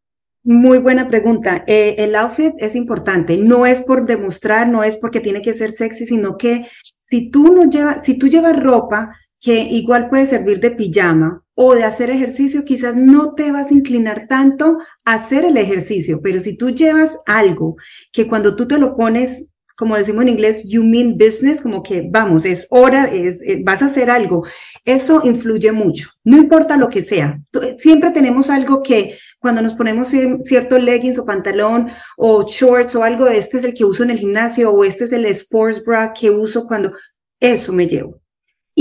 Muy buena pregunta. Eh, el outfit es importante. No es por demostrar, no es porque tiene que ser sexy, sino que si tú no llevas, si tú llevas ropa que igual puede servir de pijama o de hacer ejercicio, quizás no te vas a inclinar tanto a hacer el ejercicio, pero si tú llevas algo que cuando tú te lo pones como decimos en inglés, you mean business, como que vamos, es hora, es, vas a hacer algo. Eso influye mucho, no importa lo que sea. Siempre tenemos algo que cuando nos ponemos cierto leggings o pantalón o shorts o algo, este es el que uso en el gimnasio o este es el sports bra que uso cuando eso me llevo.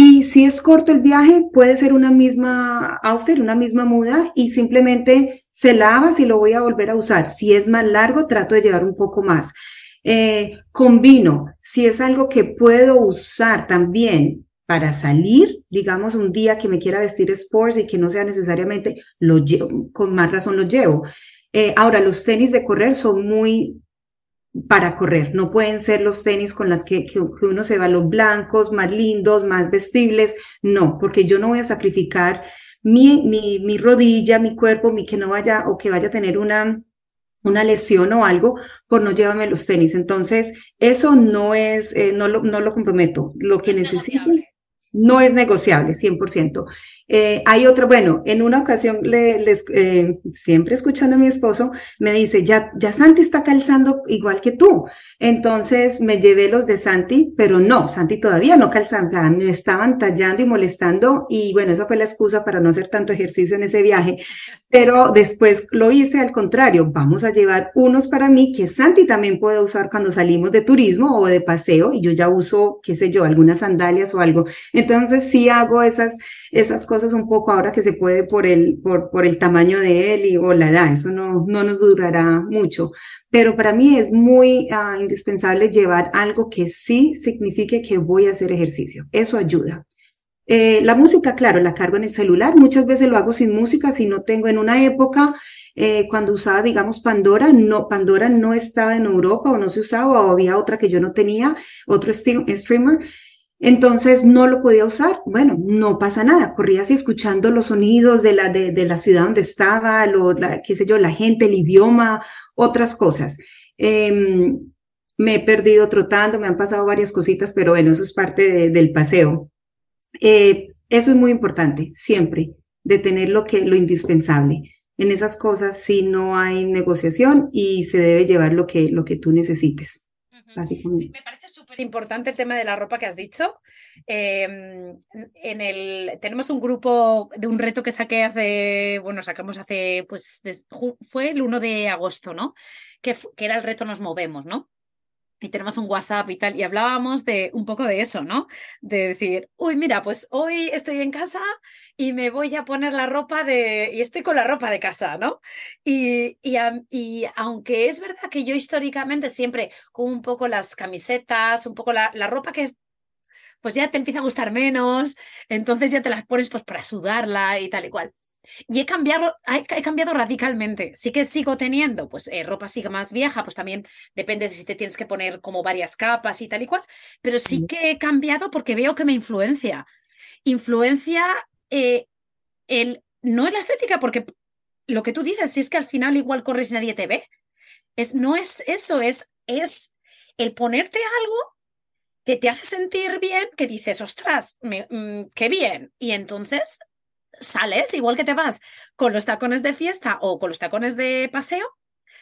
Y si es corto el viaje, puede ser una misma outfit, una misma muda y simplemente se lava si lo voy a volver a usar. Si es más largo, trato de llevar un poco más. Eh, combino, si es algo que puedo usar también para salir, digamos, un día que me quiera vestir sports y que no sea necesariamente, lo con más razón lo llevo. Eh, ahora, los tenis de correr son muy para correr, no pueden ser los tenis con las que, que, uno se va, los blancos, más lindos, más vestibles, no, porque yo no voy a sacrificar mi, mi, mi rodilla, mi cuerpo, mi que no vaya o que vaya a tener una, una lesión o algo por no llevarme los tenis. Entonces, eso no es, eh, no, lo, no lo comprometo. Lo que necesito no es negociable, 100%. Eh, hay otro, bueno, en una ocasión, le, eh, siempre escuchando a mi esposo, me dice, ya, ya Santi está calzando igual que tú. Entonces me llevé los de Santi, pero no, Santi todavía no calzaba, o sea, me estaban tallando y molestando y bueno, esa fue la excusa para no hacer tanto ejercicio en ese viaje. Pero después lo hice al contrario, vamos a llevar unos para mí que Santi también puede usar cuando salimos de turismo o de paseo y yo ya uso, qué sé yo, algunas sandalias o algo. Entonces sí hago esas, esas cosas un poco ahora que se puede por el, por, por el tamaño de él y, o la edad. Eso no, no nos durará mucho. Pero para mí es muy ah, indispensable llevar algo que sí signifique que voy a hacer ejercicio. Eso ayuda. Eh, la música, claro, la cargo en el celular. Muchas veces lo hago sin música, si no tengo en una época, eh, cuando usaba, digamos, Pandora, no, Pandora no estaba en Europa o no se usaba o había otra que yo no tenía, otro streamer. Entonces no lo podía usar. Bueno, no pasa nada. Corría así escuchando los sonidos de la, de, la ciudad donde estaba, lo, qué sé yo, la gente, el idioma, otras cosas. Eh, me he perdido trotando, me han pasado varias cositas, pero bueno, eso es parte del paseo. Eh, eso es muy importante, siempre, de tener lo que, lo indispensable. En esas cosas sí no hay negociación y se debe llevar lo que, lo que tú necesites. Sí, me parece súper importante el tema de la ropa que has dicho. Em, en el, tenemos un grupo de un reto que saqué hace, bueno, sacamos hace, pues, fue el 1 de agosto, ¿no? Que, que era el reto Nos Movemos, ¿no? y tenemos un WhatsApp y tal, y hablábamos de un poco de eso, ¿no? De decir, uy, mira, pues hoy estoy en casa y me voy a poner la ropa de, y estoy con la ropa de casa, ¿no? Y, y, y aunque es verdad que yo históricamente siempre con un poco las camisetas, un poco la, la ropa que pues ya te empieza a gustar menos, entonces ya te las pones pues para sudarla y tal y cual. Y he cambiado, he, cambiado radicalmente. Sí que sigo teniendo, pues, eh, ropa sigue más vieja, pues también depende de si te tienes que poner como varias capas y tal y cual, pero sí que he cambiado porque veo que me influencia. Influencia eh, el, no es la estética, porque lo que tú dices, si es que al final igual corres y nadie te ve, es, no es eso, es, es el ponerte algo que te hace sentir bien, que dices, ostras, mm, qué bien. Y entonces sales, igual que te vas con los tacones de fiesta o con los tacones de paseo,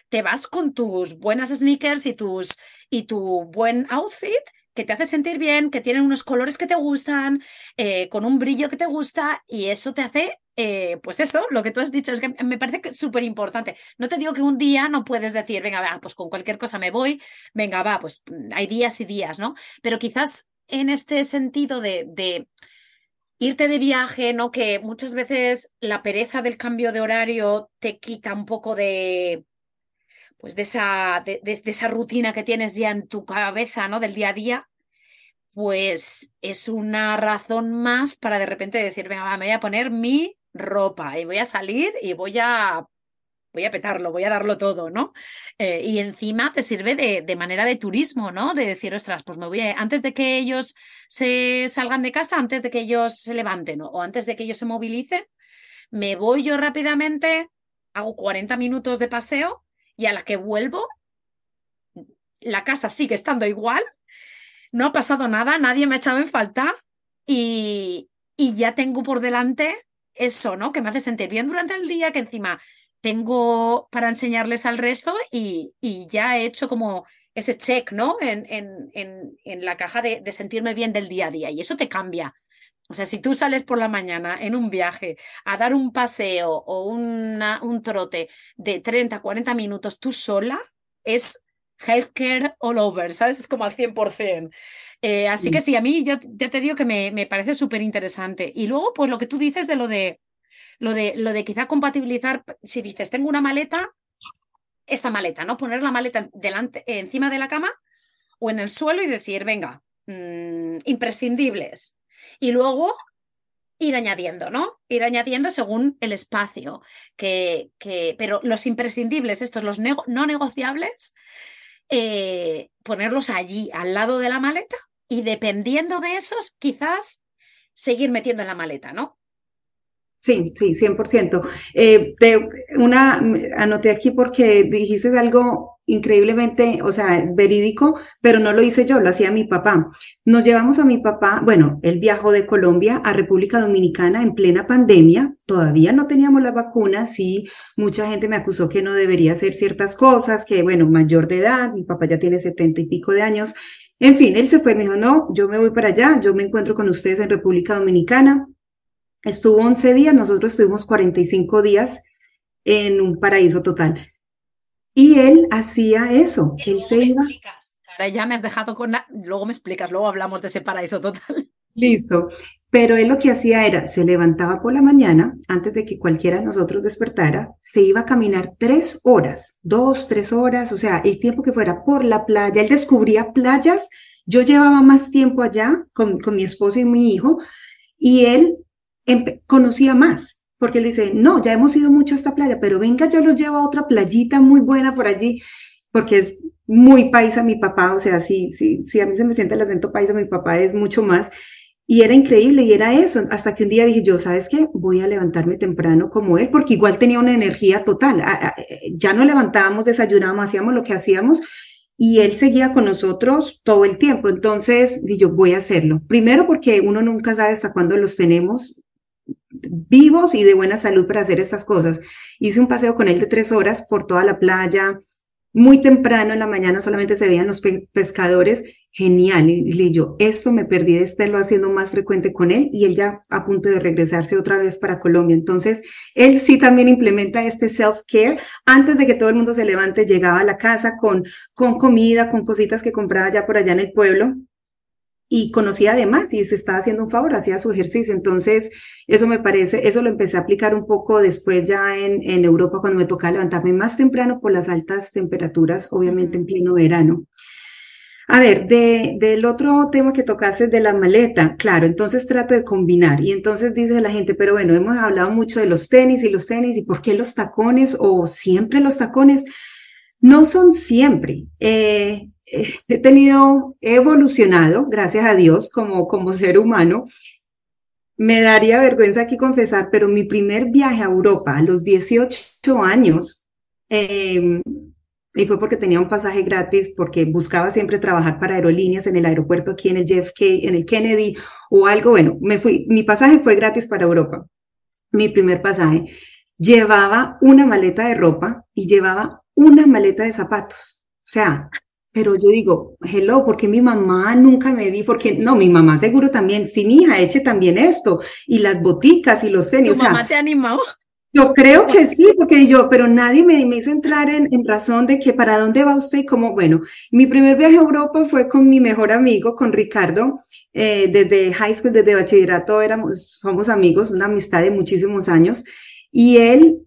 te vas con tus buenas sneakers y, tus, y tu buen outfit que te hace sentir bien, que tienen unos colores que te gustan, eh, con un brillo que te gusta y eso te hace, eh, pues eso, lo que tú has dicho, es que me parece súper importante. No te digo que un día no puedes decir, venga, va, pues con cualquier cosa me voy, venga, va, pues hay días y días, ¿no? Pero quizás en este sentido de irte de viaje, ¿no? Que muchas veces la pereza del cambio de horario te quita un poco de, pues de esa, de, esa rutina que tienes ya en tu cabeza, ¿no? Del día a día, pues es una razón más para de repente decir, me voy a poner mi ropa y voy a salir y voy a voy a petarlo, voy a darlo todo, ¿no? Eh, y encima te sirve de, manera de turismo, ¿no? De decir, ostras, pues me voy a, antes de que ellos se salgan de casa, antes de que ellos se levanten o antes de que ellos se movilicen, me voy yo rápidamente, hago 40 minutos de paseo y a la que vuelvo, la casa sigue estando igual, no ha pasado nada, nadie me ha echado en falta y, y ya tengo por delante eso, ¿no? Que me hace sentir bien durante el día, que encima tengo para enseñarles al resto y, ya he hecho como ese check, ¿no? En, en, en, la caja de, sentirme bien del día a día y eso te cambia. O sea, si tú sales por la mañana en un viaje a dar un paseo o una, un trote de 30, 40 minutos tú sola, es healthcare all over, ¿sabes? Es como al 100%. Eh, así que sí, a mí ya, ya te digo que me, me parece súper interesante. Y luego, pues lo que tú dices de lo de lo de, lo de quizá compatibilizar, si dices, tengo una maleta, esta maleta, ¿no? Poner la maleta delante, encima de la cama o en el suelo y decir, venga, mm, imprescindibles. Y luego ir añadiendo, ¿no? Ir añadiendo según el espacio. Que, que, pero los imprescindibles, estos, los no negociables, eh, ponerlos allí, al lado de la maleta, y dependiendo de esos, quizás seguir metiendo en la maleta, ¿no? Sí, sí, 100%. Eh, una, anoté aquí porque dijiste algo increíblemente, o sea, verídico, pero no lo hice yo, lo hacía mi papá. Nos llevamos a mi papá, bueno, él viajó de Colombia a República Dominicana en plena pandemia, todavía no teníamos las vacunas y mucha gente me acusó que no debería hacer ciertas cosas, que bueno, mayor de edad, mi papá ya tiene setenta y pico de años. En fin, él se fue, me dijo, no, yo me voy para allá, yo me encuentro con ustedes en República Dominicana, Estuvo 11 días, nosotros estuvimos 45 días en un paraíso total. Y él hacía eso. Él se iba. Ahora ya me has dejado con. Luego me explicas, luego hablamos de ese paraíso total. Listo. Pero él lo que hacía era, se levantaba por la mañana, antes de que cualquiera de nosotros despertara, se iba a caminar tres horas, dos, tres horas, o sea, el tiempo que fuera por la playa. Él descubría playas. Yo llevaba más tiempo allá con, con mi esposo y mi hijo, y él conocía más, porque él dice, no, ya hemos ido mucho a esta playa, pero venga, yo los llevo a otra playita muy buena por allí, porque es muy paisa mi papá, o sea, sí, sí, sí, a mí se me siente el acento paisa, mi papá es mucho más. Y era increíble y era eso, hasta que un día dije yo, ¿sabes qué? Voy a levantarme temprano como él, porque igual tenía una energía total. Ya no levantábamos, desayunábamos, hacíamos lo que hacíamos y él seguía con nosotros todo el tiempo. Entonces, dije yo, voy a hacerlo. Primero porque uno nunca sabe hasta cuándo los tenemos vivos y de buena salud para hacer estas cosas. Hice un paseo con él de tres horas por toda la playa, muy temprano en la mañana solamente se veían los pescadores, genial. Y, le yo, esto me perdí de estarlo haciendo más frecuente con él y él ya a punto de regresarse otra vez para Colombia. Entonces, él sí también implementa este self-care. Antes de que todo el mundo se levante, llegaba a la casa con, con comida, con cositas que compraba ya por allá en el pueblo y conocía además y se estaba haciendo un favor, hacía su ejercicio. Entonces, eso me parece, eso lo empecé a aplicar un poco después ya en, en Europa cuando me tocaba levantarme más temprano por las altas temperaturas, obviamente en pleno verano. A ver, de, del otro tema que tocaste de la maleta, claro, entonces trato de combinar y entonces dice la gente, pero bueno, hemos hablado mucho de los tenis y los tenis y por qué los tacones o siempre los tacones. No son siempre. Eh, <laughs> he tenido, he evolucionado, gracias a Dios, como, como ser humano. Me daría vergüenza aquí confesar, pero mi primer viaje a Europa a los 18 años, em, y fue porque tenía un pasaje gratis, porque buscaba siempre trabajar para aerolíneas en el aeropuerto aquí en el JFK, en el Kennedy o algo, bueno, me fui, mi pasaje fue gratis para Europa, mi primer pasaje. Llevaba una maleta de ropa y llevaba una maleta de zapatos. O sea, pero yo digo, hello, porque mi mamá nunca me di, porque no, mi mamá seguro también, sí, mi hija, eche también esto, y las boticas y los tenis. ¿Tu mamá te animó? Yo creo que sí, porque yo, pero nadie me, me hizo entrar en, en, razón de que para dónde va usted y cómo, bueno, mi primer viaje a Europa fue con mi mejor amigo, con Ricardo, eh, desde high school, desde bachillerato, éramos, somos amigos, una amistad de muchísimos años, y él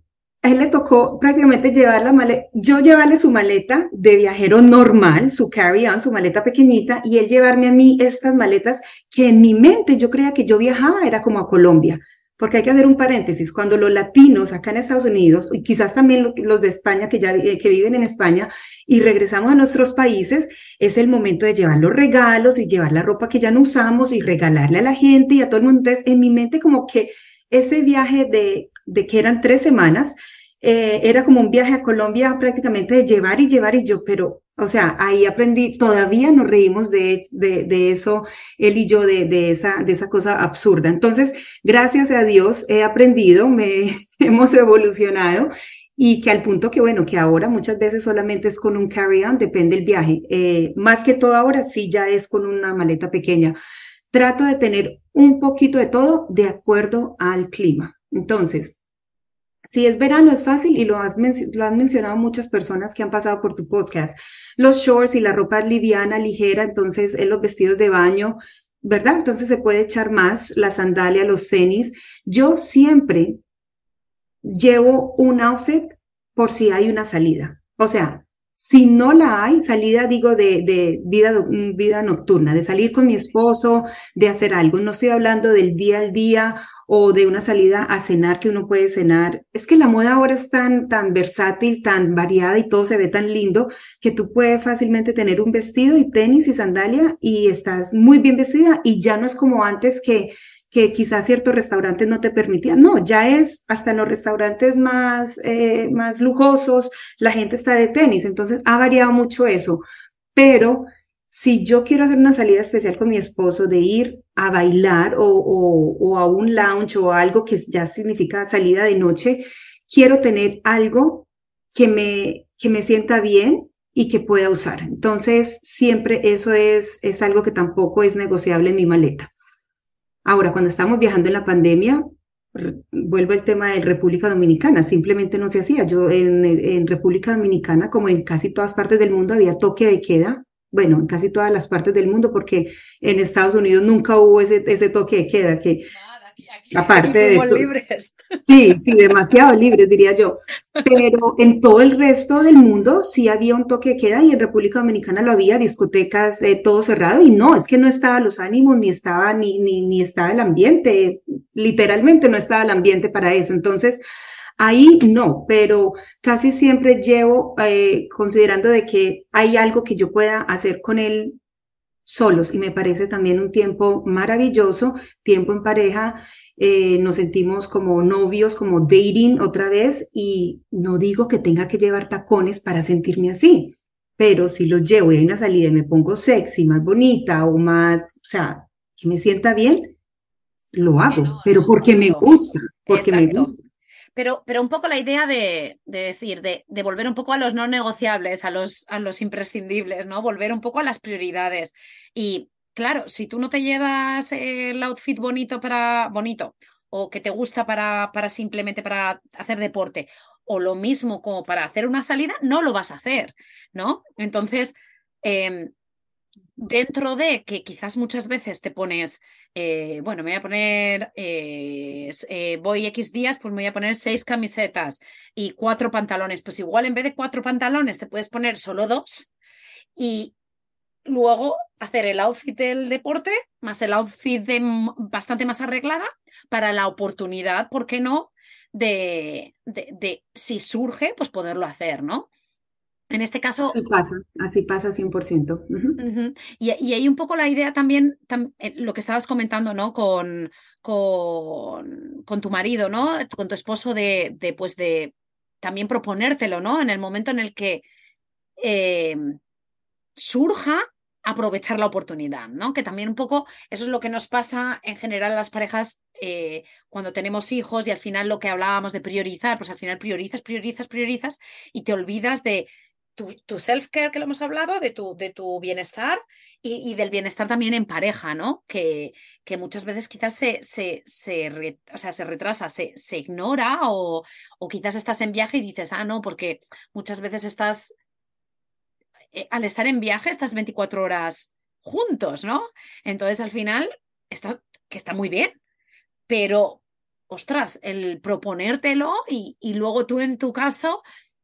a él le tocó prácticamente llevar la maleta, yo llevarle su maleta de viajero normal, su carry-on, su maleta pequeñita, y él llevarme a mí estas maletas que en mi mente yo creía que yo viajaba, era como a Colombia. Porque hay que hacer un paréntesis, cuando los latinos acá en Estados Unidos, y quizás también los de España que ya eh, que viven en España, y regresamos a nuestros países, es el momento de llevar los regalos y llevar la ropa que ya no usamos y regalarle a la gente y a todo el mundo. Entonces, en mi mente como que ese viaje de de que eran tres semanas, eh, era como un viaje a Colombia prácticamente de llevar y llevar y yo, pero, o sea, ahí aprendí, todavía nos reímos de, de, eso, él y yo, de, de, esa, de esa cosa absurda. Entonces, gracias a Dios he aprendido, me <laughs> hemos evolucionado y que al punto que, bueno, que ahora muchas veces solamente es con un carry-on, depende del viaje. Eh, más que todo ahora sí ya es con una maleta pequeña. Trato de tener un poquito de todo de acuerdo al clima. Entonces, si es verano es fácil y lo, has lo han mencionado muchas personas que han pasado por tu podcast. Los shorts y la ropa liviana, ligera, entonces en los vestidos de baño, ¿verdad? Entonces se puede echar más la sandalia, los tenis. Yo siempre llevo un outfit por si hay una salida. O sea, si no la hay, salida, digo, de, de vida, vida nocturna, de salir con mi esposo, de hacer algo. No estoy hablando del día al día o de una salida a cenar que uno puede cenar. Es que la moda ahora es tan, tan versátil, tan variada y todo se ve tan lindo que tú puedes fácilmente tener un vestido y tenis y sandalia y estás muy bien vestida y ya no es como antes que que quizás ciertos restaurantes no te permitían. No, ya es hasta en los restaurantes más, eh, más lujosos, la gente está de tenis, entonces ha variado mucho eso. Pero si yo quiero hacer una salida especial con mi esposo de ir a bailar o, o, a un lounge o algo que ya significa salida de noche, quiero tener algo que me, que me sienta bien y que pueda usar. Entonces, siempre eso es, es algo que tampoco es negociable en mi maleta. Ahora, cuando estamos viajando en la pandemia, vuelvo al tema de República Dominicana, simplemente no se hacía. Yo en, en República Dominicana, como en casi todas partes del mundo, había toque de queda bueno, en casi todas las partes del mundo, porque en Estados Unidos nunca hubo ese, ese toque de queda que... <laughs> aparte de libres. <laughs> Sí, sí, demasiado libres, diría yo. Pero en todo el resto del mundo sí había un toque de queda y en República Dominicana lo había, discotecas, eh, todo cerrado. Y no, es que no estaban los ánimos, ni estaba, ni, ni, ni estaba el ambiente. Literalmente no estaba el ambiente para eso. Entonces, Ahí no, pero casi siempre llevo eh, considerando de que hay algo que yo pueda hacer con él solos y me parece también un tiempo maravilloso, tiempo en pareja, eh, nos sentimos como novios, como dating otra vez y no digo que tenga que llevar tacones para sentirme así, pero si lo llevo y hay una salida y me pongo sexy, más bonita o más, o sea, que me sienta bien, lo hago, pero porque me gusta, porque me gusta. Pero, pero, un poco la idea de, de decir, de, de, volver un poco a los no negociables, a los, a los imprescindibles, ¿no? Volver un poco a las prioridades. Y claro, si tú no te llevas el outfit bonito para bonito o que te gusta para, para simplemente para hacer deporte o lo mismo como para hacer una salida, no lo vas a hacer, ¿no? Entonces, eh, dentro de que quizás muchas veces te pones, eh, bueno, me voy a poner, eh, eh, voy X días, pues me voy a poner seis camisetas y cuatro pantalones, pues igual en vez de cuatro pantalones te puedes poner solo dos y luego hacer el outfit del deporte más el outfit de bastante más arreglada para la oportunidad, ¿por qué no? De, de, de si surge, pues poderlo hacer, ¿no? En este caso... Así pasa, así pasa 100%. y, y, hay un poco la idea también, eh, lo que estabas comentando, ¿no? Con, con, con, tu marido, ¿no? Con tu esposo de, de, pues de también proponértelo, ¿no? En el momento en el que eh, surja, aprovechar la oportunidad, ¿no? Que también un poco eso es lo que nos pasa en general a las parejas eh, cuando tenemos hijos y al final lo que hablábamos de priorizar, pues al final priorizas, priorizas, priorizas y te olvidas de tu, self-care que lo hemos hablado, de tu, de tu bienestar y, del bienestar también en pareja, ¿no? Que, que muchas veces quizás se, se, se, o sea, se retrasa, se, se ignora o, o, quizás estás en viaje y dices, ah, no, porque muchas veces estás, eh, al estar en viaje, estás 24 horas juntos, ¿no? Entonces al final, está, que está muy bien, pero, ostras, el proponértelo y, y luego tú en tu caso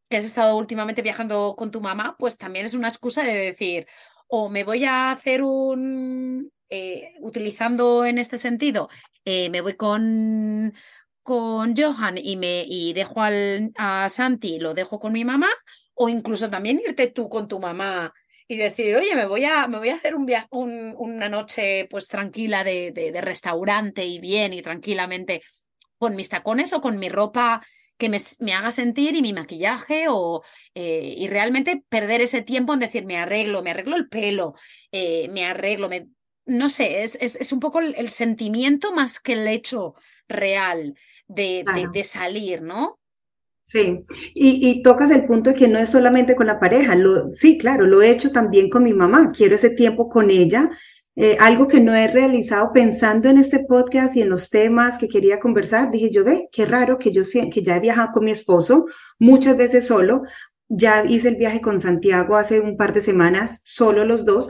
que has estado últimamente viajando con tu mamá, pues también es una excusa de decir, o me voy a hacer un, eh, utilizando en este sentido, eh, me voy con, con Johan y, me, y dejo al, a Santi, lo dejo con mi mamá, o incluso también irte tú con tu mamá y decir, oye, me voy a, me voy a hacer un viaje, un, una noche pues tranquila de, de, de, restaurante y bien y tranquilamente con mis tacones o con mi ropa que me, me haga sentir y mi maquillaje o, eh, y realmente perder ese tiempo en decir, me arreglo, me arreglo el pelo, eh, me arreglo, me, no sé, es, es, es un poco el, el, sentimiento más que el hecho real de, claro. de, de salir, ¿no? Sí, y, y, tocas el punto de que no es solamente con la pareja, lo, sí, claro, lo he hecho también con mi mamá, quiero ese tiempo con ella, eh, algo que no he realizado pensando en este podcast y en los temas que quería conversar, dije yo, ve, qué raro que yo que ya he viajado con mi esposo muchas veces solo, ya hice el viaje con Santiago hace un par de semanas, solo los dos,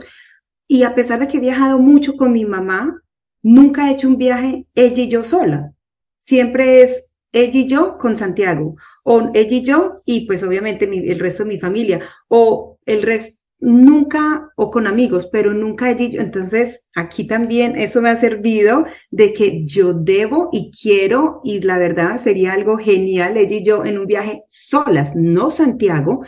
y a pesar de que he viajado mucho con mi mamá, nunca he hecho un viaje ella y yo solas. Siempre es ella y yo con Santiago, o ella y yo y pues obviamente el resto de mi familia, o el resto nunca, o con amigos, pero nunca he dicho, entonces aquí también eso me ha servido de que yo debo y quiero, y la verdad sería algo genial, ella y yo en un viaje solas, no Santiago,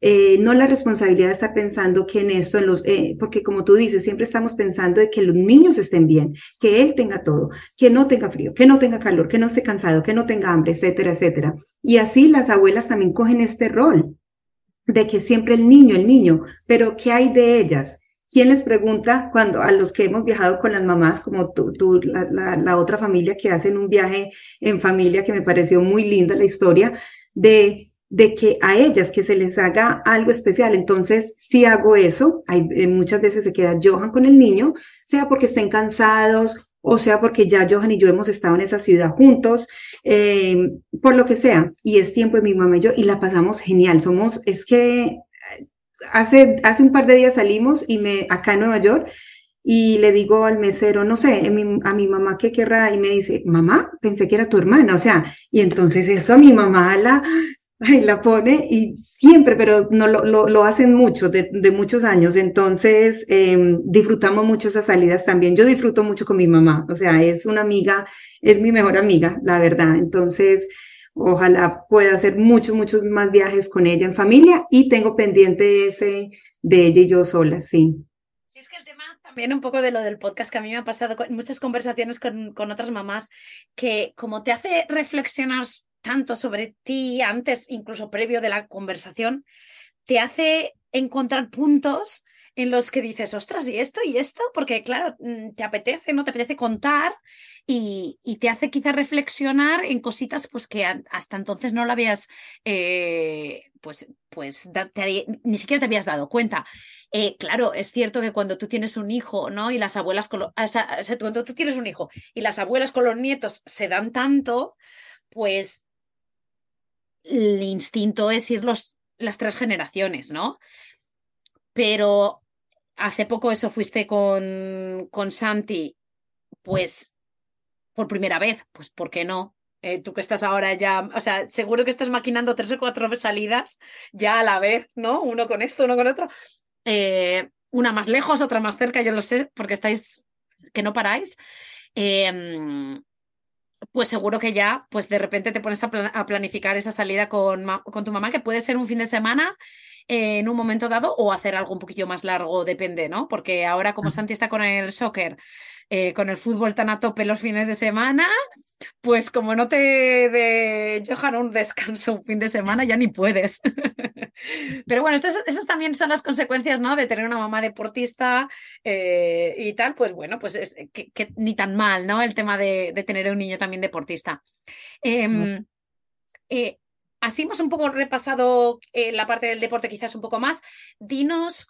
eh, no la responsabilidad estar pensando que en esto, en los, eh, porque como tú dices, siempre estamos pensando de que los niños estén bien, que él tenga todo, que no tenga frío, que no tenga calor, que no esté cansado, que no tenga hambre, etcétera, etcétera. Y así las abuelas también cogen este rol de que siempre el niño, el niño, pero ¿qué hay de ellas? ¿Quién les pregunta cuando a los que hemos viajado con las mamás, como tú, tú la, la, la, otra familia que hacen un viaje en familia, que me pareció muy linda la historia, de, de que a ellas que se les haga algo especial? Entonces, si hago eso, hay, eh, muchas veces se queda Johan con el niño, sea porque estén cansados o sea porque ya Johan y yo hemos estado en esa ciudad juntos, eh, por lo que sea, y es tiempo de mi mamá y yo, y la pasamos genial. Somos, es que hace, hace un par de días salimos y me, acá en Nueva York, y le digo al mesero, no sé, a mi, a mi mamá qué querrá, y me dice, mamá, pensé que era tu hermana, o sea, y entonces eso a mi mamá la, <laughs> Ay, la pone y siempre, pero no lo, lo, lo hacen mucho, de, de, muchos años. Entonces, eh, disfrutamos mucho esas salidas también. Yo disfruto mucho con mi mamá, o sea, es una amiga, es mi mejor amiga, la verdad. Entonces, ojalá pueda hacer muchos, muchos más viajes con ella en familia y tengo pendiente ese de ella y yo sola, sí. Sí, es que el tema también un poco de lo del podcast que a mí me ha pasado en muchas conversaciones con, con otras mamás, que como te hace reflexionar tanto sobre ti antes, incluso previo de la conversación, te hace encontrar puntos en los que dices, ostras, ¿y esto y esto? Porque claro, mm, te apetece, ¿no? Te apetece contar y, te hace quizás reflexionar en cositas pues que hasta entonces no lo habías, eh, pues, pues ni siquiera te habías dado cuenta. Eh, claro, es cierto que cuando tú tienes un hijo, ¿no? Y las abuelas con cuando tú tienes un hijo y las abuelas con los nietos se dan tanto, pues el instinto es ir los, las tres generaciones, ¿no? Pero hace poco eso fuiste con, con Santi, pues por primera vez, pues ¿por qué no? Eh, tú que estás ahora ya, o sea, seguro que estás maquinando tres o cuatro salidas ya a la vez, ¿no? Uno con esto, uno con otro. Eh, una más lejos, otra más cerca, yo lo sé, porque estáis, que no paráis. Em, pues seguro que ya, pues de repente te pones a, planificar esa salida con, con, tu mamá, que puede ser un fin de semana en un momento dado o hacer algo un poquillo más largo, depende, ¿no? Porque ahora como Santi está con el soccer, eh, con el fútbol tan a tope los fines de semana, pues como no te de Johan un descanso un fin de semana, ya ni puedes. <laughs> Pero bueno, esas, también son las consecuencias, ¿no? De tener una mamá deportista eh, y tal, pues bueno, pues es que, ni tan mal, ¿no? El tema de, tener un niño también deportista. Em, eh, así hemos un poco repasado eh, la parte del deporte quizás un poco más. Dinos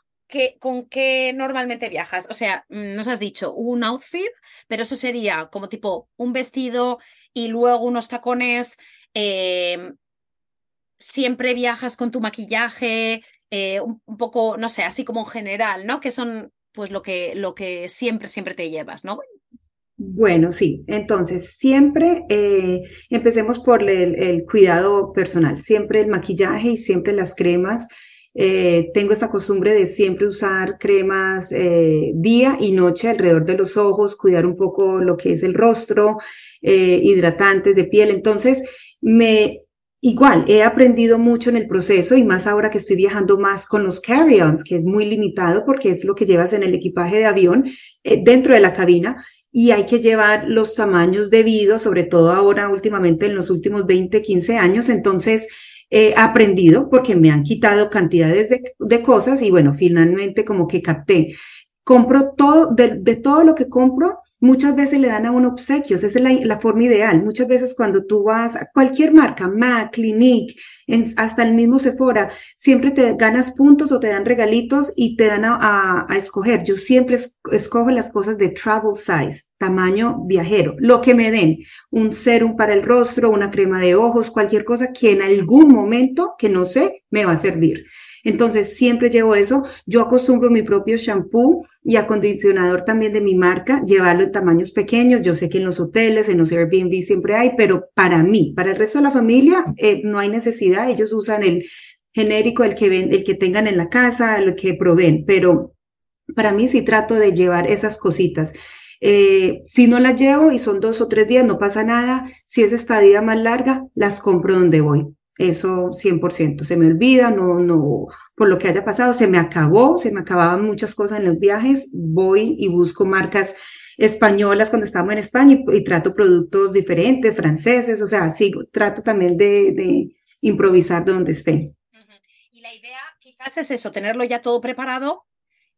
con qué normalmente viajas. O sea, mm, nos has dicho un outfit, pero eso sería como tipo un vestido y luego unos tacones. Em, siempre viajas con tu maquillaje, eh, un, poco, no sé, así como en general, ¿no? Que son pues lo que, lo que siempre, siempre te llevas, ¿no? Bueno, sí. Entonces, siempre eh, empecemos por el, cuidado personal, siempre el maquillaje y siempre las cremas. Eh, tengo esta costumbre de siempre usar cremas eh, día y noche alrededor de los ojos, cuidar un poco lo que es el rostro, hidratantes de piel. Entonces, me Igual, he aprendido mucho en el proceso y más ahora que estoy viajando más con los carry-ons, que es muy limitado porque es lo que llevas en el equipaje de avión dentro de la cabina y hay que llevar los tamaños debidos, sobre todo ahora últimamente en los últimos 20, 15 años. Entonces, he aprendido porque me han quitado cantidades de, cosas y bueno, finalmente como que capté. Compro todo, de todo lo que compro, Muchas veces le dan a uno obsequios, esa es la, forma ideal. Muchas veces cuando tú vas a cualquier marca, MAC, Clinique, hasta el mismo Sephora, siempre te ganas puntos o te dan regalitos y te dan a, escoger. Yo siempre escojo las cosas de travel size, tamaño viajero, lo que me den, un serum para el rostro, una crema de ojos, cualquier cosa que en algún momento, que no sé, me va a servir. Entonces, siempre llevo eso. Yo acostumbro mi propio shampoo y acondicionador también de mi marca, llevarlo en tamaños pequeños. Yo sé que en los hoteles, en los Airbnb siempre hay, pero para mí, para el resto de la familia, eh, no hay necesidad. Ellos usan el genérico, el que ven, el que tengan en la casa, el que proveen, pero para mí sí trato de llevar esas cositas. Eh, si no las llevo y son dos o tres días, no pasa nada. Si es estadía más larga, las compro donde voy. Eso 100%, se me olvida, no, no, por lo que haya pasado, se me acabó, se me acababan muchas cosas en los viajes, voy y busco marcas españolas cuando estamos en España y, trato productos diferentes, franceses, o sea, sí, trato también de, de improvisar donde esté. Y la idea quizás es eso, tenerlo ya todo preparado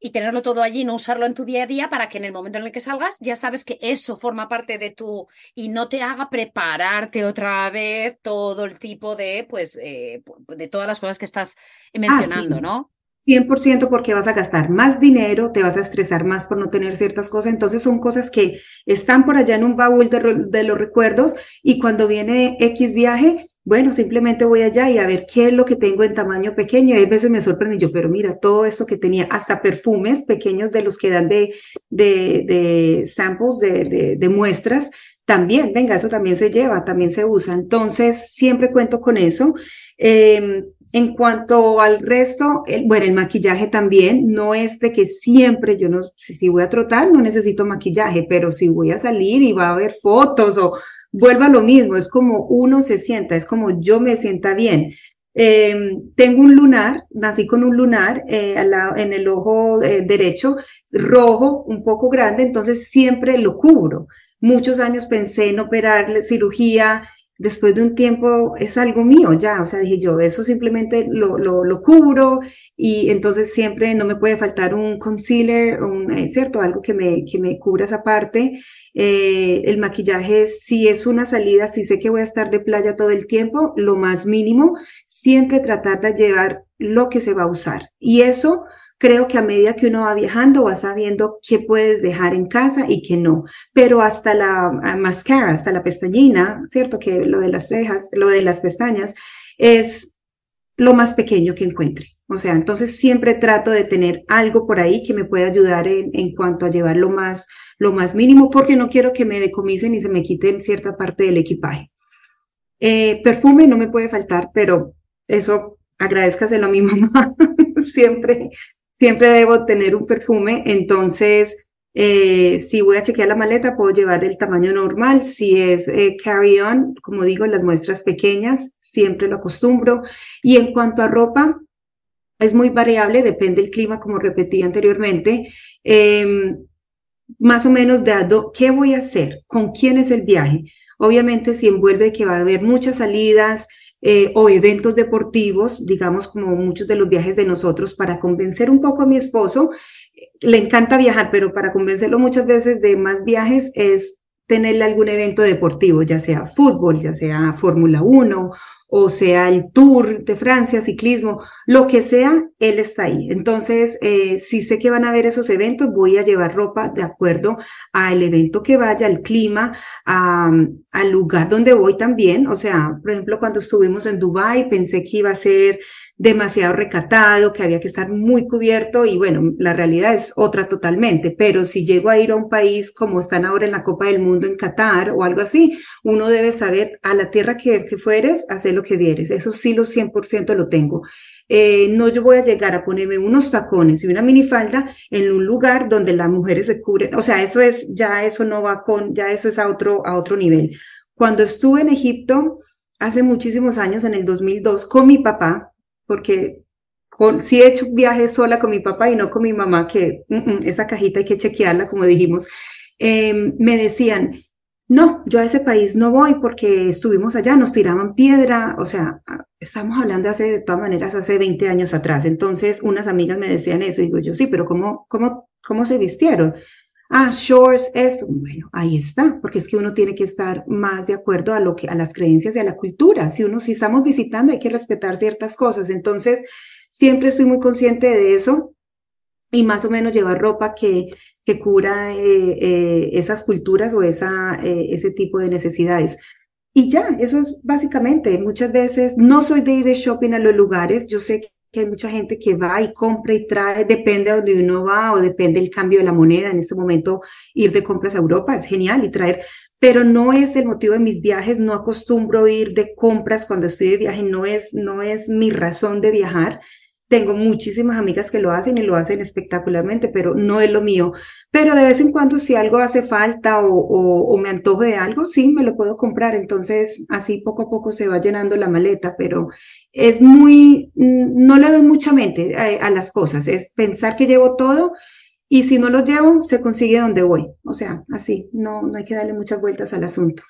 y tenerlo todo allí, no usarlo en tu día a día para que en el momento en el que salgas ya sabes que eso forma parte de tu y no te haga prepararte otra vez todo el tipo de, pues, eh, de todas las cosas que estás ah, mencionando, ¿no? 100% porque vas a gastar más dinero, te vas a estresar más por no tener ciertas cosas. Entonces son cosas que están por allá en un baúl de, de los recuerdos y cuando viene X viaje, bueno, simplemente voy allá y a ver qué es lo que tengo en tamaño pequeño. Y a veces me sorprende yo, pero mira, todo esto que tenía, hasta perfumes pequeños de los que dan de, de, de samples, de, de, muestras, también, venga, eso también se lleva, también se usa. Entonces, siempre cuento con eso. Em, en cuanto al resto, bueno, el maquillaje también, no es de que siempre, yo no, si, si voy a trotar, no necesito maquillaje, pero si voy a salir y va a haber fotos o vuelva a lo mismo, es como uno se sienta, es como yo me sienta bien. Em, tengo un lunar, nací con un lunar eh, en el ojo eh, derecho, rojo, un poco grande, entonces siempre lo cubro. Muchos años pensé en operarle cirugía, después de un tiempo es algo mío ya, o sea, dije yo, eso simplemente lo, lo, lo cubro y entonces siempre no me puede faltar un concealer, un, eh, ¿cierto? Algo que me, que me cubra esa parte. Eh, el maquillaje, si es una salida, si sé que voy a estar de playa todo el tiempo, lo más mínimo, siempre tratar de llevar lo que se va a usar. Y eso creo que a medida que uno va viajando va sabiendo qué puedes dejar en casa y qué no. Pero hasta la máscara, hasta la pestañina, ¿cierto? Que lo de las cejas, lo de las pestañas es lo más pequeño que encuentre. O sea, entonces siempre trato de tener algo por ahí que me pueda ayudar en, en cuanto a llevar lo más, lo más mínimo, porque no quiero que me decomisen y se me quiten cierta parte del equipaje. Eh, perfume no me puede faltar, pero eso agradezcaselo a mi mamá. <laughs> siempre siempre debo tener un perfume, entonces eh, si voy a chequear la maleta puedo llevar el tamaño normal, si es eh, carry-on, como digo, las muestras pequeñas, siempre lo acostumbro. Y en cuanto a ropa, es muy variable, depende del clima, como repetí anteriormente. Em, más o menos de qué voy a hacer, con quién es el viaje. Obviamente, si envuelve que va a haber muchas salidas, eh, o eventos deportivos, digamos como muchos de los viajes de nosotros, para convencer un poco a mi esposo. Le encanta viajar, pero para convencerlo muchas veces de más viajes es tenerle algún evento deportivo, ya sea fútbol, ya sea Fórmula 1 o sea el Tour de Francia, ciclismo, lo que sea, él está ahí. Entonces, eh, si sé que van a haber esos eventos, voy a llevar ropa de acuerdo al evento que vaya, al clima, al lugar donde voy también. O sea, por ejemplo, cuando estuvimos en Dubai, pensé que iba a ser demasiado recatado, que había que estar muy cubierto y bueno, la realidad es otra totalmente, pero si llego a ir a un país como están ahora en la Copa del Mundo en Qatar o algo así, uno debe saber a la tierra que, que fueres, hacer lo que dieres, eso sí lo 100% lo tengo. Eh, no yo voy a llegar a ponerme unos tacones y una minifalda en un lugar donde las mujeres se cubren, o sea, eso es, ya eso no va con, ya eso es a otro, a otro nivel. Cuando estuve en Egipto, hace muchísimos años, en el 2002, con mi papá, porque con, sí he hecho viajes sola con mi papá y no con mi mamá, que mm, mm, esa cajita hay que chequearla, como dijimos, em, me decían, no, yo a ese país no voy porque estuvimos allá, nos tiraban piedra, o sea, estamos hablando hace, de todas maneras, hace 20 años atrás. Entonces, unas amigas me decían eso, y digo yo, sí, pero ¿cómo, cómo, cómo se vistieron? Ah, shorts, esto. Bueno, ahí está, porque es que uno tiene que estar más de acuerdo a lo que, a las creencias y a la cultura. Si uno, si estamos visitando, hay que respetar ciertas cosas. Entonces, siempre estoy muy consciente de eso y más o menos llevar ropa que, que cura eh, eh, esas culturas o esa, eh, ese tipo de necesidades. Y ya, eso es básicamente, muchas veces no soy de ir de shopping a los lugares, yo sé que hay mucha gente que va y compra y trae, depende de donde uno va o depende del cambio de la moneda. En este momento, ir de compras a Europa es genial y traer, pero no es el motivo de mis viajes. No acostumbro ir de compras cuando estoy de viaje, no es, no es mi razón de viajar. Tengo muchísimas amigas que lo hacen y lo hacen espectacularmente, pero no es lo mío. Pero de vez en cuando si algo hace falta o, me antojo de algo, sí, me lo puedo comprar. Entonces así poco a poco se va llenando la maleta, pero es muy, mm, no le doy mucha mente a, a las cosas. Es pensar que llevo todo y si no lo llevo, se consigue donde voy. O sea, así, no, no hay que darle muchas vueltas al asunto.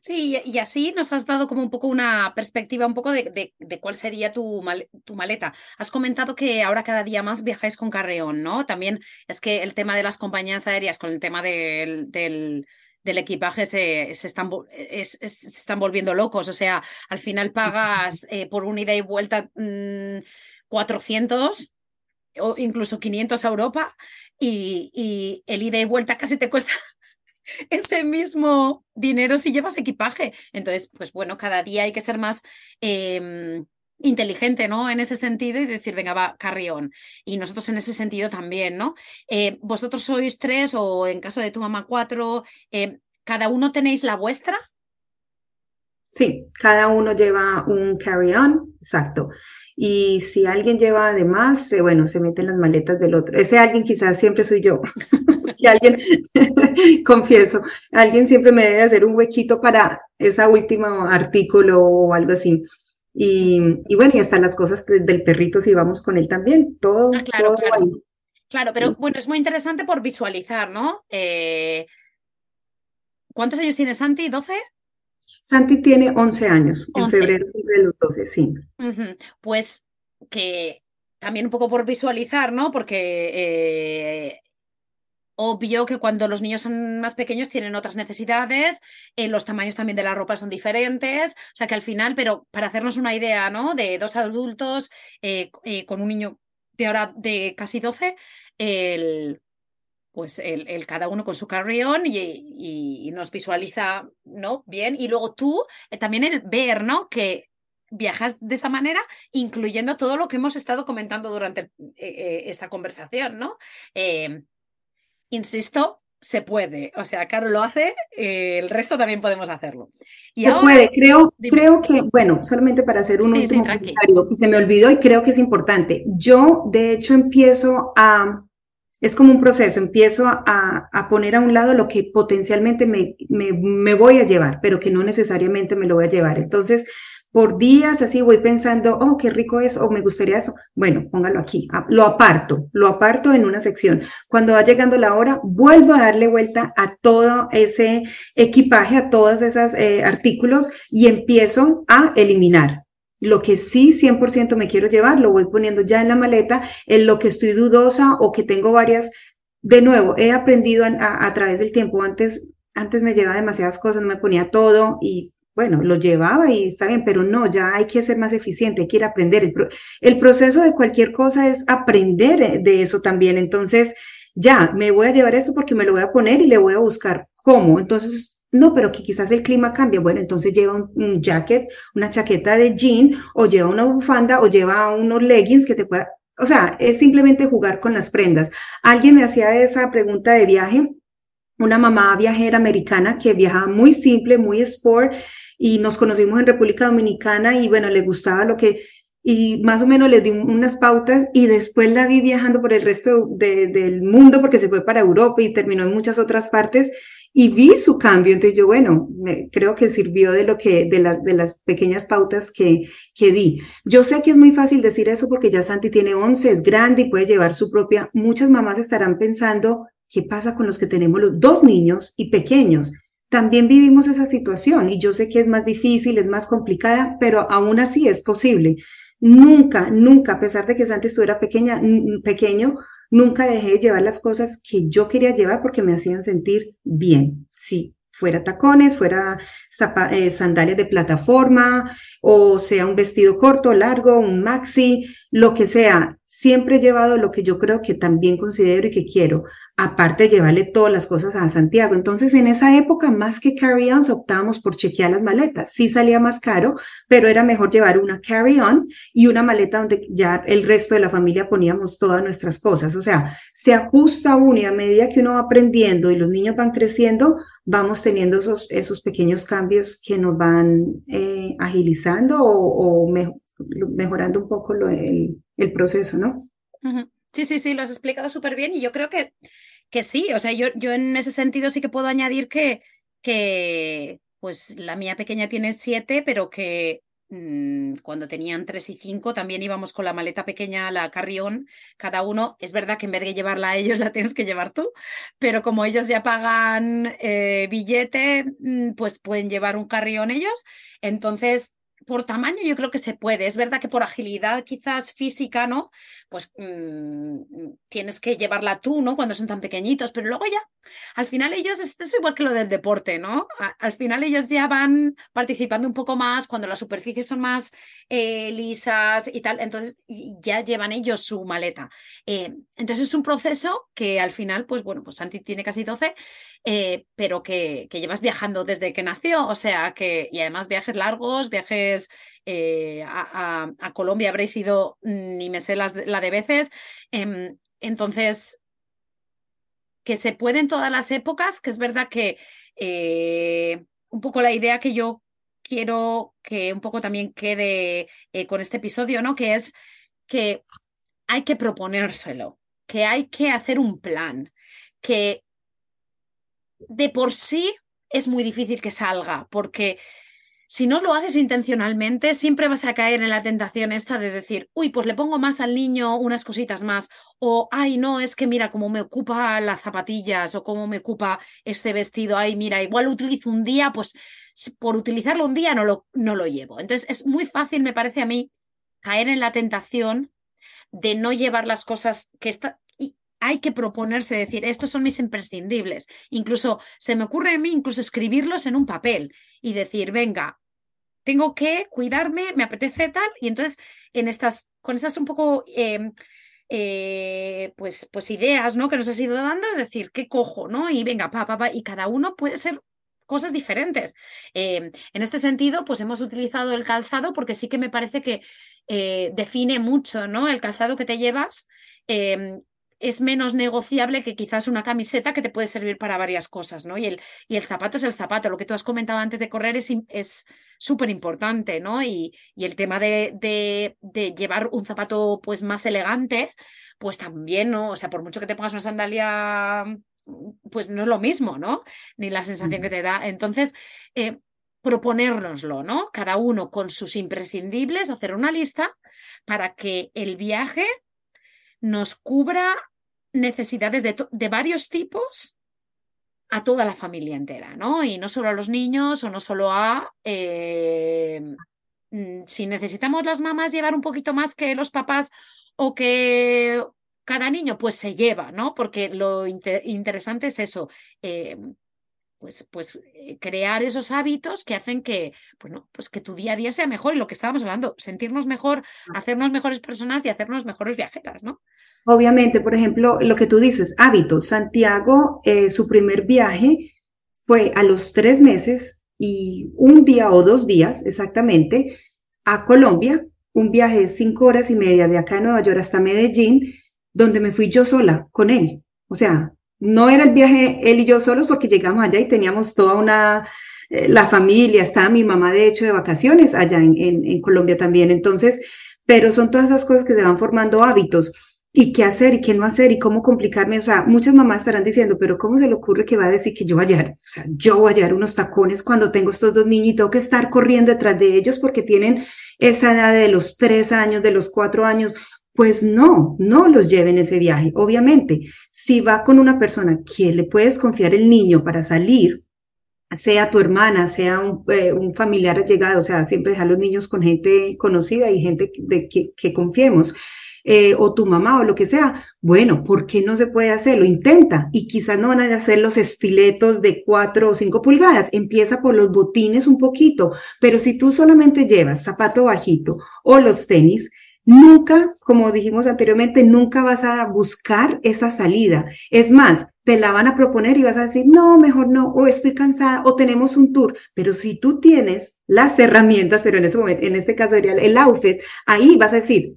Sí, y así nos has dado como un poco una perspectiva un poco de, cuál sería tu, tu, maleta. Has comentado que ahora cada día más viajáis con carreón, ¿no? También es que el tema de las compañías aéreas con el tema del, del, equipaje se, se, están, se, están, volviendo locos. O sea, al final pagas eh, por un ida y vuelta 400 mm, o incluso 500 a Europa y, y el ida y vuelta casi te cuesta <laughs> ese mismo dinero si llevas equipaje. Entonces, pues bueno, cada día hay que ser más em, inteligente, ¿no? En ese sentido y decir, venga, va, carrión. Y nosotros en ese sentido también, ¿no? Eh, vosotros sois tres o en caso de tu mamá cuatro, eh, ¿cada uno tenéis la vuestra? Sí, cada uno lleva un carry-on, exacto. Y si alguien lleva además, eh, bueno, se mete en las maletas del otro. Ese alguien quizás siempre soy yo. <laughs> y alguien, <laughs> confieso, alguien siempre me debe hacer un huequito para esa última artículo o algo así. Y, y, bueno, y hasta las cosas del perrito si vamos con él también, todo, ah, claro, claro. Claro, pero bueno, es muy interesante por visualizar, ¿no? Eh, ¿Cuántos años tiene Santi? ¿12? Santi tiene 11 años, en febrero de los 12, sí. Pues que también un poco por visualizar, ¿no? Porque eh, obvio que cuando los niños son más pequeños tienen otras necesidades, eh, los tamaños también de la ropa son diferentes, o sea que al final, pero para hacernos una idea, ¿no? De dos adultos eh, con un niño de ahora de casi 12, el, pues el, cada uno con su carry-on y, nos visualiza, ¿no? Bien. Y luego tú, eh, también el ver, ¿no? Que viajas de esa manera, incluyendo todo lo que hemos estado comentando durante eh, eh, esta conversación, ¿no? Em, insisto, se puede. O sea, Caro lo hace, el resto también podemos hacerlo. se puede, creo, creo que, bueno, solamente para hacer un último comentario que se me olvidó y creo que es importante. Yo, de hecho, empiezo a es como un proceso, empiezo a, a, poner a un lado lo que potencialmente me, me, me, voy a llevar, pero que no necesariamente me lo voy a llevar. Entonces, por días así voy pensando, oh, qué rico es, o me gustaría esto. Bueno, póngalo aquí, lo aparto, lo aparto en una sección. Cuando va llegando la hora, vuelvo a darle vuelta a todo ese equipaje, a todos esos eh, artículos y empiezo a eliminar. Lo que sí 100% me quiero llevar, lo voy poniendo ya en la maleta. En lo que estoy dudosa o que tengo varias, de nuevo, he aprendido a, través del tiempo. Antes, antes me llevaba demasiadas cosas, no me ponía todo y bueno, lo llevaba y está bien, pero no, ya hay que ser más eficiente, hay que aprender. El, el proceso de cualquier cosa es aprender de eso también. Entonces, ya, me voy a llevar esto porque me lo voy a poner y le voy a buscar cómo. Entonces, no, pero que quizás el clima cambie. Bueno, entonces lleva un, jacket, una chaqueta de jean, o lleva una bufanda, o lleva unos leggings que te pueda. O sea, es simplemente jugar con las prendas. Alguien me hacía esa pregunta de viaje, una mamá viajera americana que viajaba muy simple, muy sport, y nos conocimos en República Dominicana y bueno, le gustaba lo que y más o menos le di unas pautas y después la vi viajando por el resto del mundo porque se fue para Europa y terminó en muchas otras partes y vi su cambio. Entonces yo, bueno, creo que sirvió de lo que, de, la, de las pequeñas pautas que, que di. Yo sé que es muy fácil decir eso porque ya Santi tiene 11, es grande y puede llevar su propia. Muchas mamás estarán pensando, ¿qué pasa con los que tenemos los dos niños y pequeños? También vivimos esa situación y yo sé que es más difícil, es más complicada, pero aún así es posible. Nunca, nunca, a pesar de que Santi estuviera pequeña, pequeño, Nunca dejé de llevar las cosas que yo quería llevar porque me hacían sentir bien. Sí, fuera tacones, fuera eh, sandalias de plataforma, o sea un vestido corto, largo, un maxi, lo que sea. Siempre he llevado lo que yo creo que también considero y que quiero, aparte de llevarle todas las cosas a Santiago. Entonces, en esa época, más que carry-ons, optábamos por chequear las maletas. Sí salía más caro, pero era mejor llevar una carry-on y una maleta donde ya el resto de la familia poníamos todas nuestras cosas. O sea, se ajusta uno y a medida que uno va aprendiendo y los niños van creciendo, vamos teniendo esos, esos pequeños cambios que nos van eh, agilizando o, mejorando un poco el proceso, ¿no? Sí, sí, sí, lo has explicado súper bien y yo creo que, que sí, o sea, yo, yo en ese sentido sí que puedo añadir que, que pues la mía pequeña tiene siete, pero que mm, cuando tenían tres y cinco también íbamos con la maleta pequeña, la carrión, cada uno, es verdad que en vez de llevarla a ellos la tienes que llevar tú, pero como ellos ya pagan eh, billete, mm, pues pueden llevar un carrión ellos, entonces por tamaño yo creo que se puede. Es verdad que por agilidad quizás física, ¿no? Pues mm, tienes que llevarla tú, ¿no? Cuando son tan pequeñitos, pero luego ya, al final ellos, es, es igual que lo del deporte, ¿no? al final ellos ya van participando un poco más cuando las superficies son más eh, lisas y tal, entonces ya llevan ellos su maleta. Eh, entonces es un proceso que al final, pues bueno, pues Santi tiene casi 12, eh, pero que, que llevas viajando desde que nació, o sea que, y además viajes largos, viajes eh, a, Colombia habréis ido, mm, ni me sé las, la de veces. Em, entonces, que se puede en todas las épocas, que es verdad que eh, un poco la idea que yo quiero que un poco también quede con este episodio, ¿no? Que es que hay que proponérselo, que hay que hacer un plan, que de por sí es muy difícil que salga, porque si no lo haces intencionalmente, siempre vas a caer en la tentación esta de decir, uy, pues le pongo más al niño unas cositas más, o, ay, no, es que mira cómo me ocupa las zapatillas o cómo me ocupa este vestido, ay, mira, igual utilizo un día, pues por utilizarlo un día no lo, no lo llevo. Entonces es muy fácil, me parece a mí, caer en la tentación de no llevar las cosas que está, hay que proponerse decir, estos son mis imprescindibles. Incluso se me ocurre a mí incluso escribirlos en un papel y decir, venga, tengo que cuidarme, me apetece tal, y entonces en estas, con estas un poco em, eh, pues, pues ideas ¿no? que nos has ido dando, es decir, ¿qué cojo? ¿no? Y venga, pa, pa, pa, y cada uno puede ser cosas diferentes. Em, en este sentido, pues hemos utilizado el calzado porque sí que me parece que eh, define mucho, ¿no? El calzado que te llevas em, es menos negociable que quizás una camiseta que te puede servir para varias cosas, ¿no? Y el, y el zapato es el zapato. Lo que tú has comentado antes de correr es súper importante, ¿no? Y, y, el tema de, de, de, llevar un zapato pues más elegante, pues también, ¿no? O sea, por mucho que te pongas una sandalia, pues no es lo mismo, ¿no? Ni la sensación que te da. Entonces, eh, proponérnoslo, ¿no? Cada uno con sus imprescindibles, hacer una lista para que el viaje nos cubra necesidades de, de, varios tipos a toda la familia entera, ¿no? Y no solo a los niños o no solo a... Eh, mm, si necesitamos las mamás llevar un poquito más que los papás o que cada niño, pues se lleva, ¿no? Porque lo inter interesante es eso. Eh, pues, pues eh, crear esos hábitos que hacen que, bueno, pues que tu día a día sea mejor y lo que estábamos hablando, sentirnos mejor, hacernos mejores personas y hacernos mejores viajeras, ¿no? Obviamente, por ejemplo, lo que tú dices, hábitos. Santiago, eh, su primer viaje fue a los tres meses y un día o dos días exactamente a Colombia, un viaje de cinco horas y media de acá de Nueva York hasta Medellín, donde me fui yo sola con él. O sea, no era el viaje él y yo solos porque llegamos allá y teníamos toda una, eh, la familia, estaba mi mamá de hecho de vacaciones allá en, en, Colombia también. Entonces, pero son todas esas cosas que se van formando hábitos y qué hacer y qué no hacer y cómo complicarme. O sea, muchas mamás estarán diciendo, pero ¿cómo se le ocurre que va a decir que yo voy a llevar, o sea, yo voy a llevar unos tacones cuando tengo estos dos niños y tengo que estar corriendo detrás de ellos porque tienen esa edad de los tres años, de los cuatro años? Pues no, no los lleven ese viaje. Obviamente, si va con una persona que le puedes confiar el niño para salir, sea tu hermana, sea un, eh, familiar allegado, o sea, siempre dejar los niños con gente conocida y gente de que, confiemos. Eh, o tu mamá o lo que sea, bueno, ¿por qué no se puede hacerlo? Intenta y quizás no van a hacer los estiletos de cuatro o cinco pulgadas, empieza por los botines un poquito, pero si tú solamente llevas zapato bajito o los tenis, Nunca, como dijimos anteriormente, nunca vas a buscar esa salida. Es más, te la van a proponer y vas a decir, no, mejor no, o estoy cansada, o tenemos un tour. Pero si tú tienes las herramientas, pero en este momento, en este caso sería el outfit, ahí vas a decir,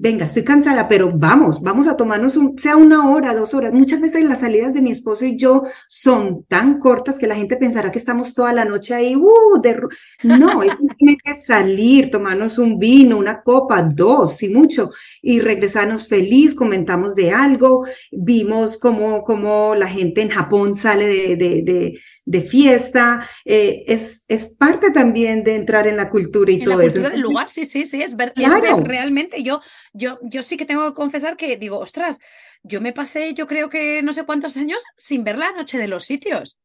venga, estoy cansada, pero vamos, vamos a tomarnos un, sea una hora, dos horas. Muchas veces las salidas de mi esposo y yo son tan cortas que la gente pensará que estamos toda la noche ahí, uh, de... no, <laughs> es simplemente salir, tomarnos un vino, una copa, dos, si mucho, y regresarnos feliz, comentamos de algo, vimos cómo, cómo la gente en Japón sale de, de, de, de fiesta, eh, es, es parte también de entrar en la cultura y en todo la eso. cultura del lugar, sí, sí, sí, es ver, es ver realmente yo yo, yo sí que tengo que confesar que digo, ostras, yo me pasé, yo creo que no sé cuántos años sin ver la noche de los sitios.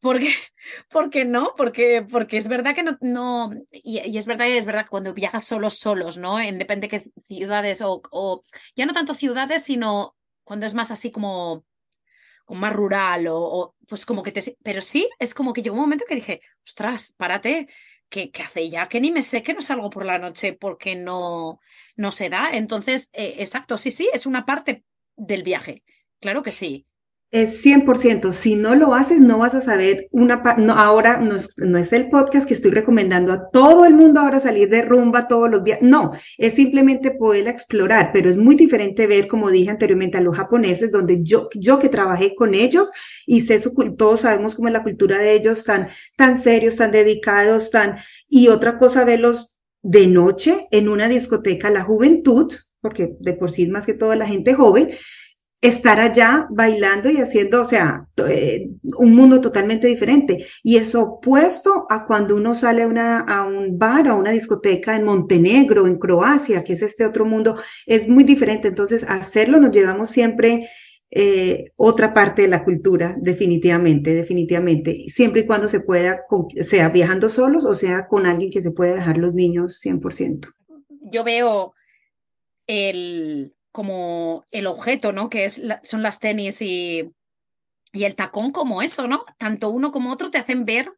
Porque, <laughs> porque no, porque, porque es verdad que no, no y, y, es verdad, es verdad cuando viajas solos, solos, ¿no? En depende de qué ciudades, o, o, ya no tanto ciudades, sino cuando es más así como, como más rural, o, o, pues como que te. Pero sí, es como que llegó un momento que dije, ostras, párate, que, que, hace ya que ni me sé que no salgo por la noche porque no, no se da. Entonces, eh, exacto, sí, sí, es una parte del viaje. Claro que sí. Es 100%. Si no lo haces, no vas a saber una no, ahora no es, no es, el podcast que estoy recomendando a todo el mundo ahora salir de rumba todos los días. No, es simplemente poder explorar, pero es muy diferente ver, como dije anteriormente, a los japoneses, donde yo, yo que trabajé con ellos y sé su, todos sabemos cómo es la cultura de ellos, tan, tan serios, tan dedicados, tan, y otra cosa, verlos de noche en una discoteca, la juventud, porque de por sí más que toda la gente joven, estar allá bailando y haciendo, o sea, eh, un mundo totalmente diferente. Y es opuesto a cuando uno sale a, un bar, a una discoteca en Montenegro, en Croacia, que es este otro mundo, es muy diferente. Entonces, hacerlo nos llevamos siempre eh, otra parte de la cultura, definitivamente, definitivamente, siempre y cuando se pueda, sea viajando solos o sea con alguien que se pueda dejar los niños 100%. Yo veo el, como el objeto, ¿no? Que es son las tenis y, y el tacón como eso, ¿no? Tanto uno como otro te hacen ver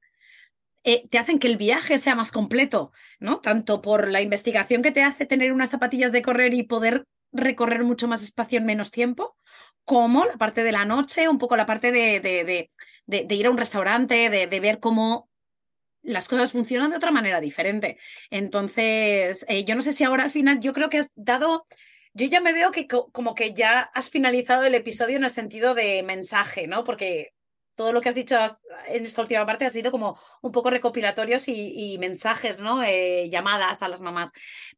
eh, te hacen que el viaje sea más completo, ¿no? Tanto por la investigación que te hace tener unas zapatillas de correr y poder recorrer mucho más espacio en menos tiempo, como la parte de la noche, un poco la parte de, de, de, ir a un restaurante, de, ver cómo las cosas funcionan de otra manera diferente. Entonces, eh, yo no sé si ahora al final, yo creo que has dado, yo ya me veo que como que ya has finalizado el episodio en el sentido de mensaje, ¿no? Porque todo lo que has dicho en esta última parte ha sido como un poco recopilatorios y, mensajes, ¿no? Eh, llamadas a las mamás.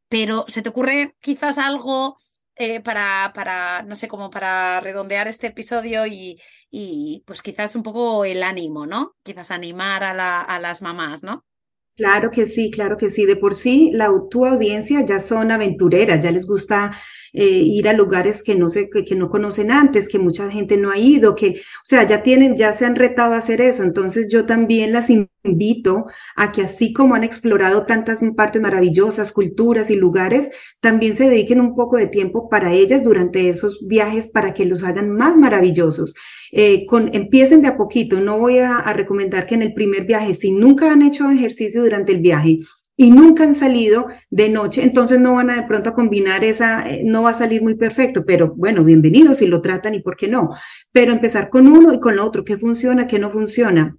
Pero ¿se te ocurre quizás algo eh, para, para, no sé, como para redondear este episodio y, y, pues quizás un poco el ánimo, ¿no? Quizás animar a, la, a las mamás, ¿no? Claro que sí, claro que sí. De por sí, la, tu audiencia ya son aventureras, ya les gusta eh, ir a lugares que no, sé, que, que, no conocen antes, que mucha gente no ha ido, que, o sea, ya tienen, ya se han retado a hacer eso. Entonces yo también las invito a que así como han explorado tantas partes maravillosas, culturas y lugares, también se dediquen un poco de tiempo para ellas durante esos viajes para que los hagan más maravillosos. Eh, con, empiecen de a poquito. No voy a, recomendar que en el primer viaje, si nunca han hecho ejercicio durante el viaje, y nunca han salido de noche, entonces no van a de pronto a combinar esa, eh, no va a salir muy perfecto, pero bueno, bienvenidos si lo tratan y por qué no. Pero empezar con uno y con el otro, qué funciona, qué no funciona.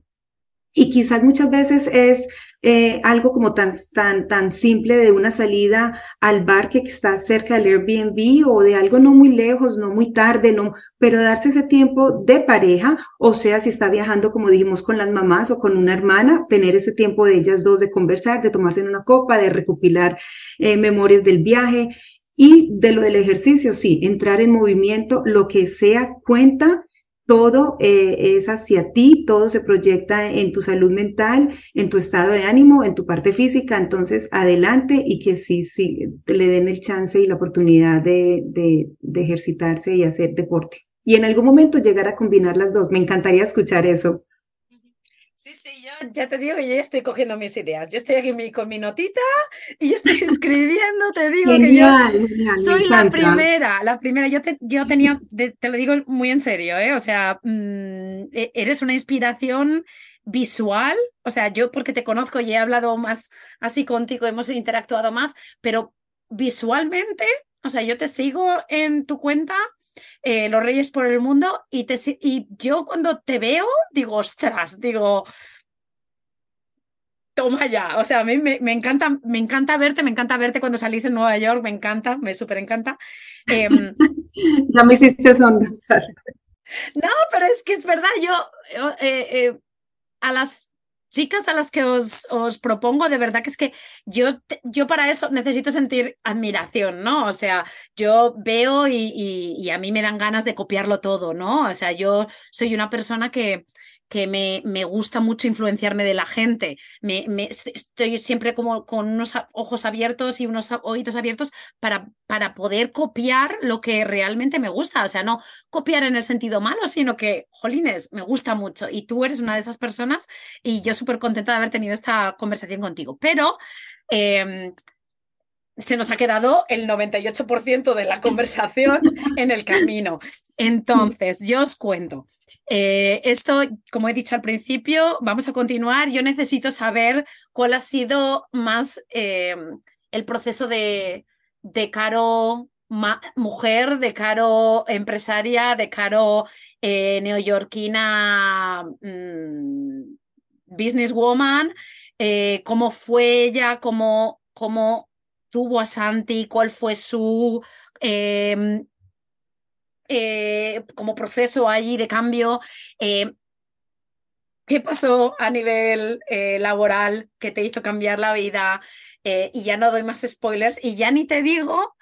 Y quizás muchas veces es eh, algo como tan, tan, tan simple de una salida al bar que está cerca del Airbnb o de algo no muy lejos, no muy tarde, no, pero darse ese tiempo de pareja, o sea, si está viajando, como dijimos, con las mamás o con una hermana, tener ese tiempo de ellas dos de conversar, de tomarse una copa, de recopilar eh, memorias del viaje. Y de lo del ejercicio, sí, entrar en movimiento, lo que sea cuenta todo eh, es hacia ti, todo se proyecta en tu salud mental, en tu estado de ánimo, en tu parte física, entonces adelante y que sí, sí, le den el chance y la oportunidad de, de, de ejercitarse y hacer deporte. Y en algún momento llegar a combinar las dos. Me encantaría escuchar eso. Sí, sí, ya te digo que yo ya estoy cogiendo mis ideas. Yo estoy aquí con mi notita y yo estoy <laughs> escribiendo, te digo que yo soy la primera, la primera. Yo, te, yo <laughs> tenía, te, lo digo muy en serio, ¿eh? O sea, mm, e, eres una inspiración visual, o sea, yo porque te conozco y he hablado más así contigo, hemos interactuado más, pero visualmente, o sea, yo te sigo en tu cuenta eh, Los Reyes por el Mundo y, te, y yo cuando te veo digo, ostras, digo, toma ya. O sea, a mí me, encanta, me encanta verte, me encanta verte cuando salís en Nueva York, me encanta, me súper encanta. Em, <laughs> ya me hiciste sonrosar. No, pero es que es verdad, yo eh, eh, a las chicas a las que os, os, propongo, de verdad que es que yo, yo para eso necesito sentir admiración, ¿no? O sea, yo veo y, y, a mí me dan ganas de copiarlo todo, ¿no? O sea, yo soy una persona que, que me, me, gusta mucho influenciarme de la gente. Me, me, estoy siempre como con unos ojos abiertos y unos oídos abiertos para, para poder copiar lo que realmente me gusta. O sea, no copiar en el sentido malo, sino que, jolines, me gusta mucho. Y tú eres una de esas personas y yo súper contenta de haber tenido esta conversación contigo. Pero... Em, se nos ha quedado el 98% de la conversación en el camino. <laughs> Entonces, yo os cuento. Eh, esto, como he dicho al principio, vamos a continuar. Yo necesito saber cuál ha sido más eh, el proceso de, de Caro mujer, de Caro empresaria, de Caro eh, neoyorquina mm, businesswoman, cómo fue ella, cómo, cómo tuvo a Santi, cuál fue su eh, como proceso allí de cambio. Eh, ¿Qué pasó a nivel eh, laboral que te hizo cambiar la vida? y ya no doy más spoilers y ya ni te digo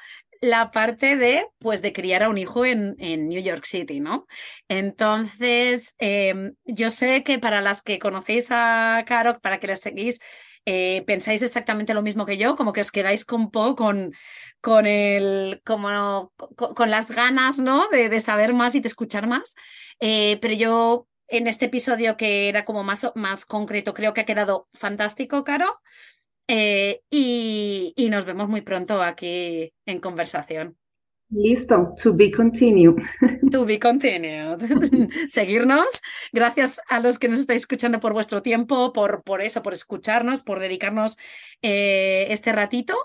la parte de, pues, de criar a un hijo en, en New York City, ¿no? Entonces, em, yo sé que para las que conocéis a Caro, para que le seguís, eh, pensáis exactamente lo mismo que yo, como que os quedáis con con, con, el, como, con, las ganas ¿no? de, saber más y de escuchar más. Eh, pero yo en este episodio que era como más, más concreto, creo que ha quedado fantástico, Caro. Eh, y nos vemos muy pronto aquí en conversación. Listo, to be continued. <laughs> To be continued. <laughs> Seguirnos. Gracias a los que nos estáis escuchando por vuestro tiempo, por, por eso, por escucharnos, por dedicarnos eh, este ratito.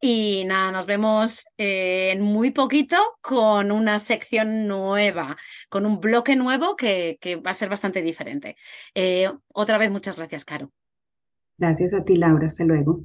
Y nada, nos vemos eh, en muy poquito con una sección nueva, con un bloque nuevo que, que va a ser bastante diferente. Eh, otra vez, muchas gracias, Caro. Gracias a ti, Laura. Hasta luego.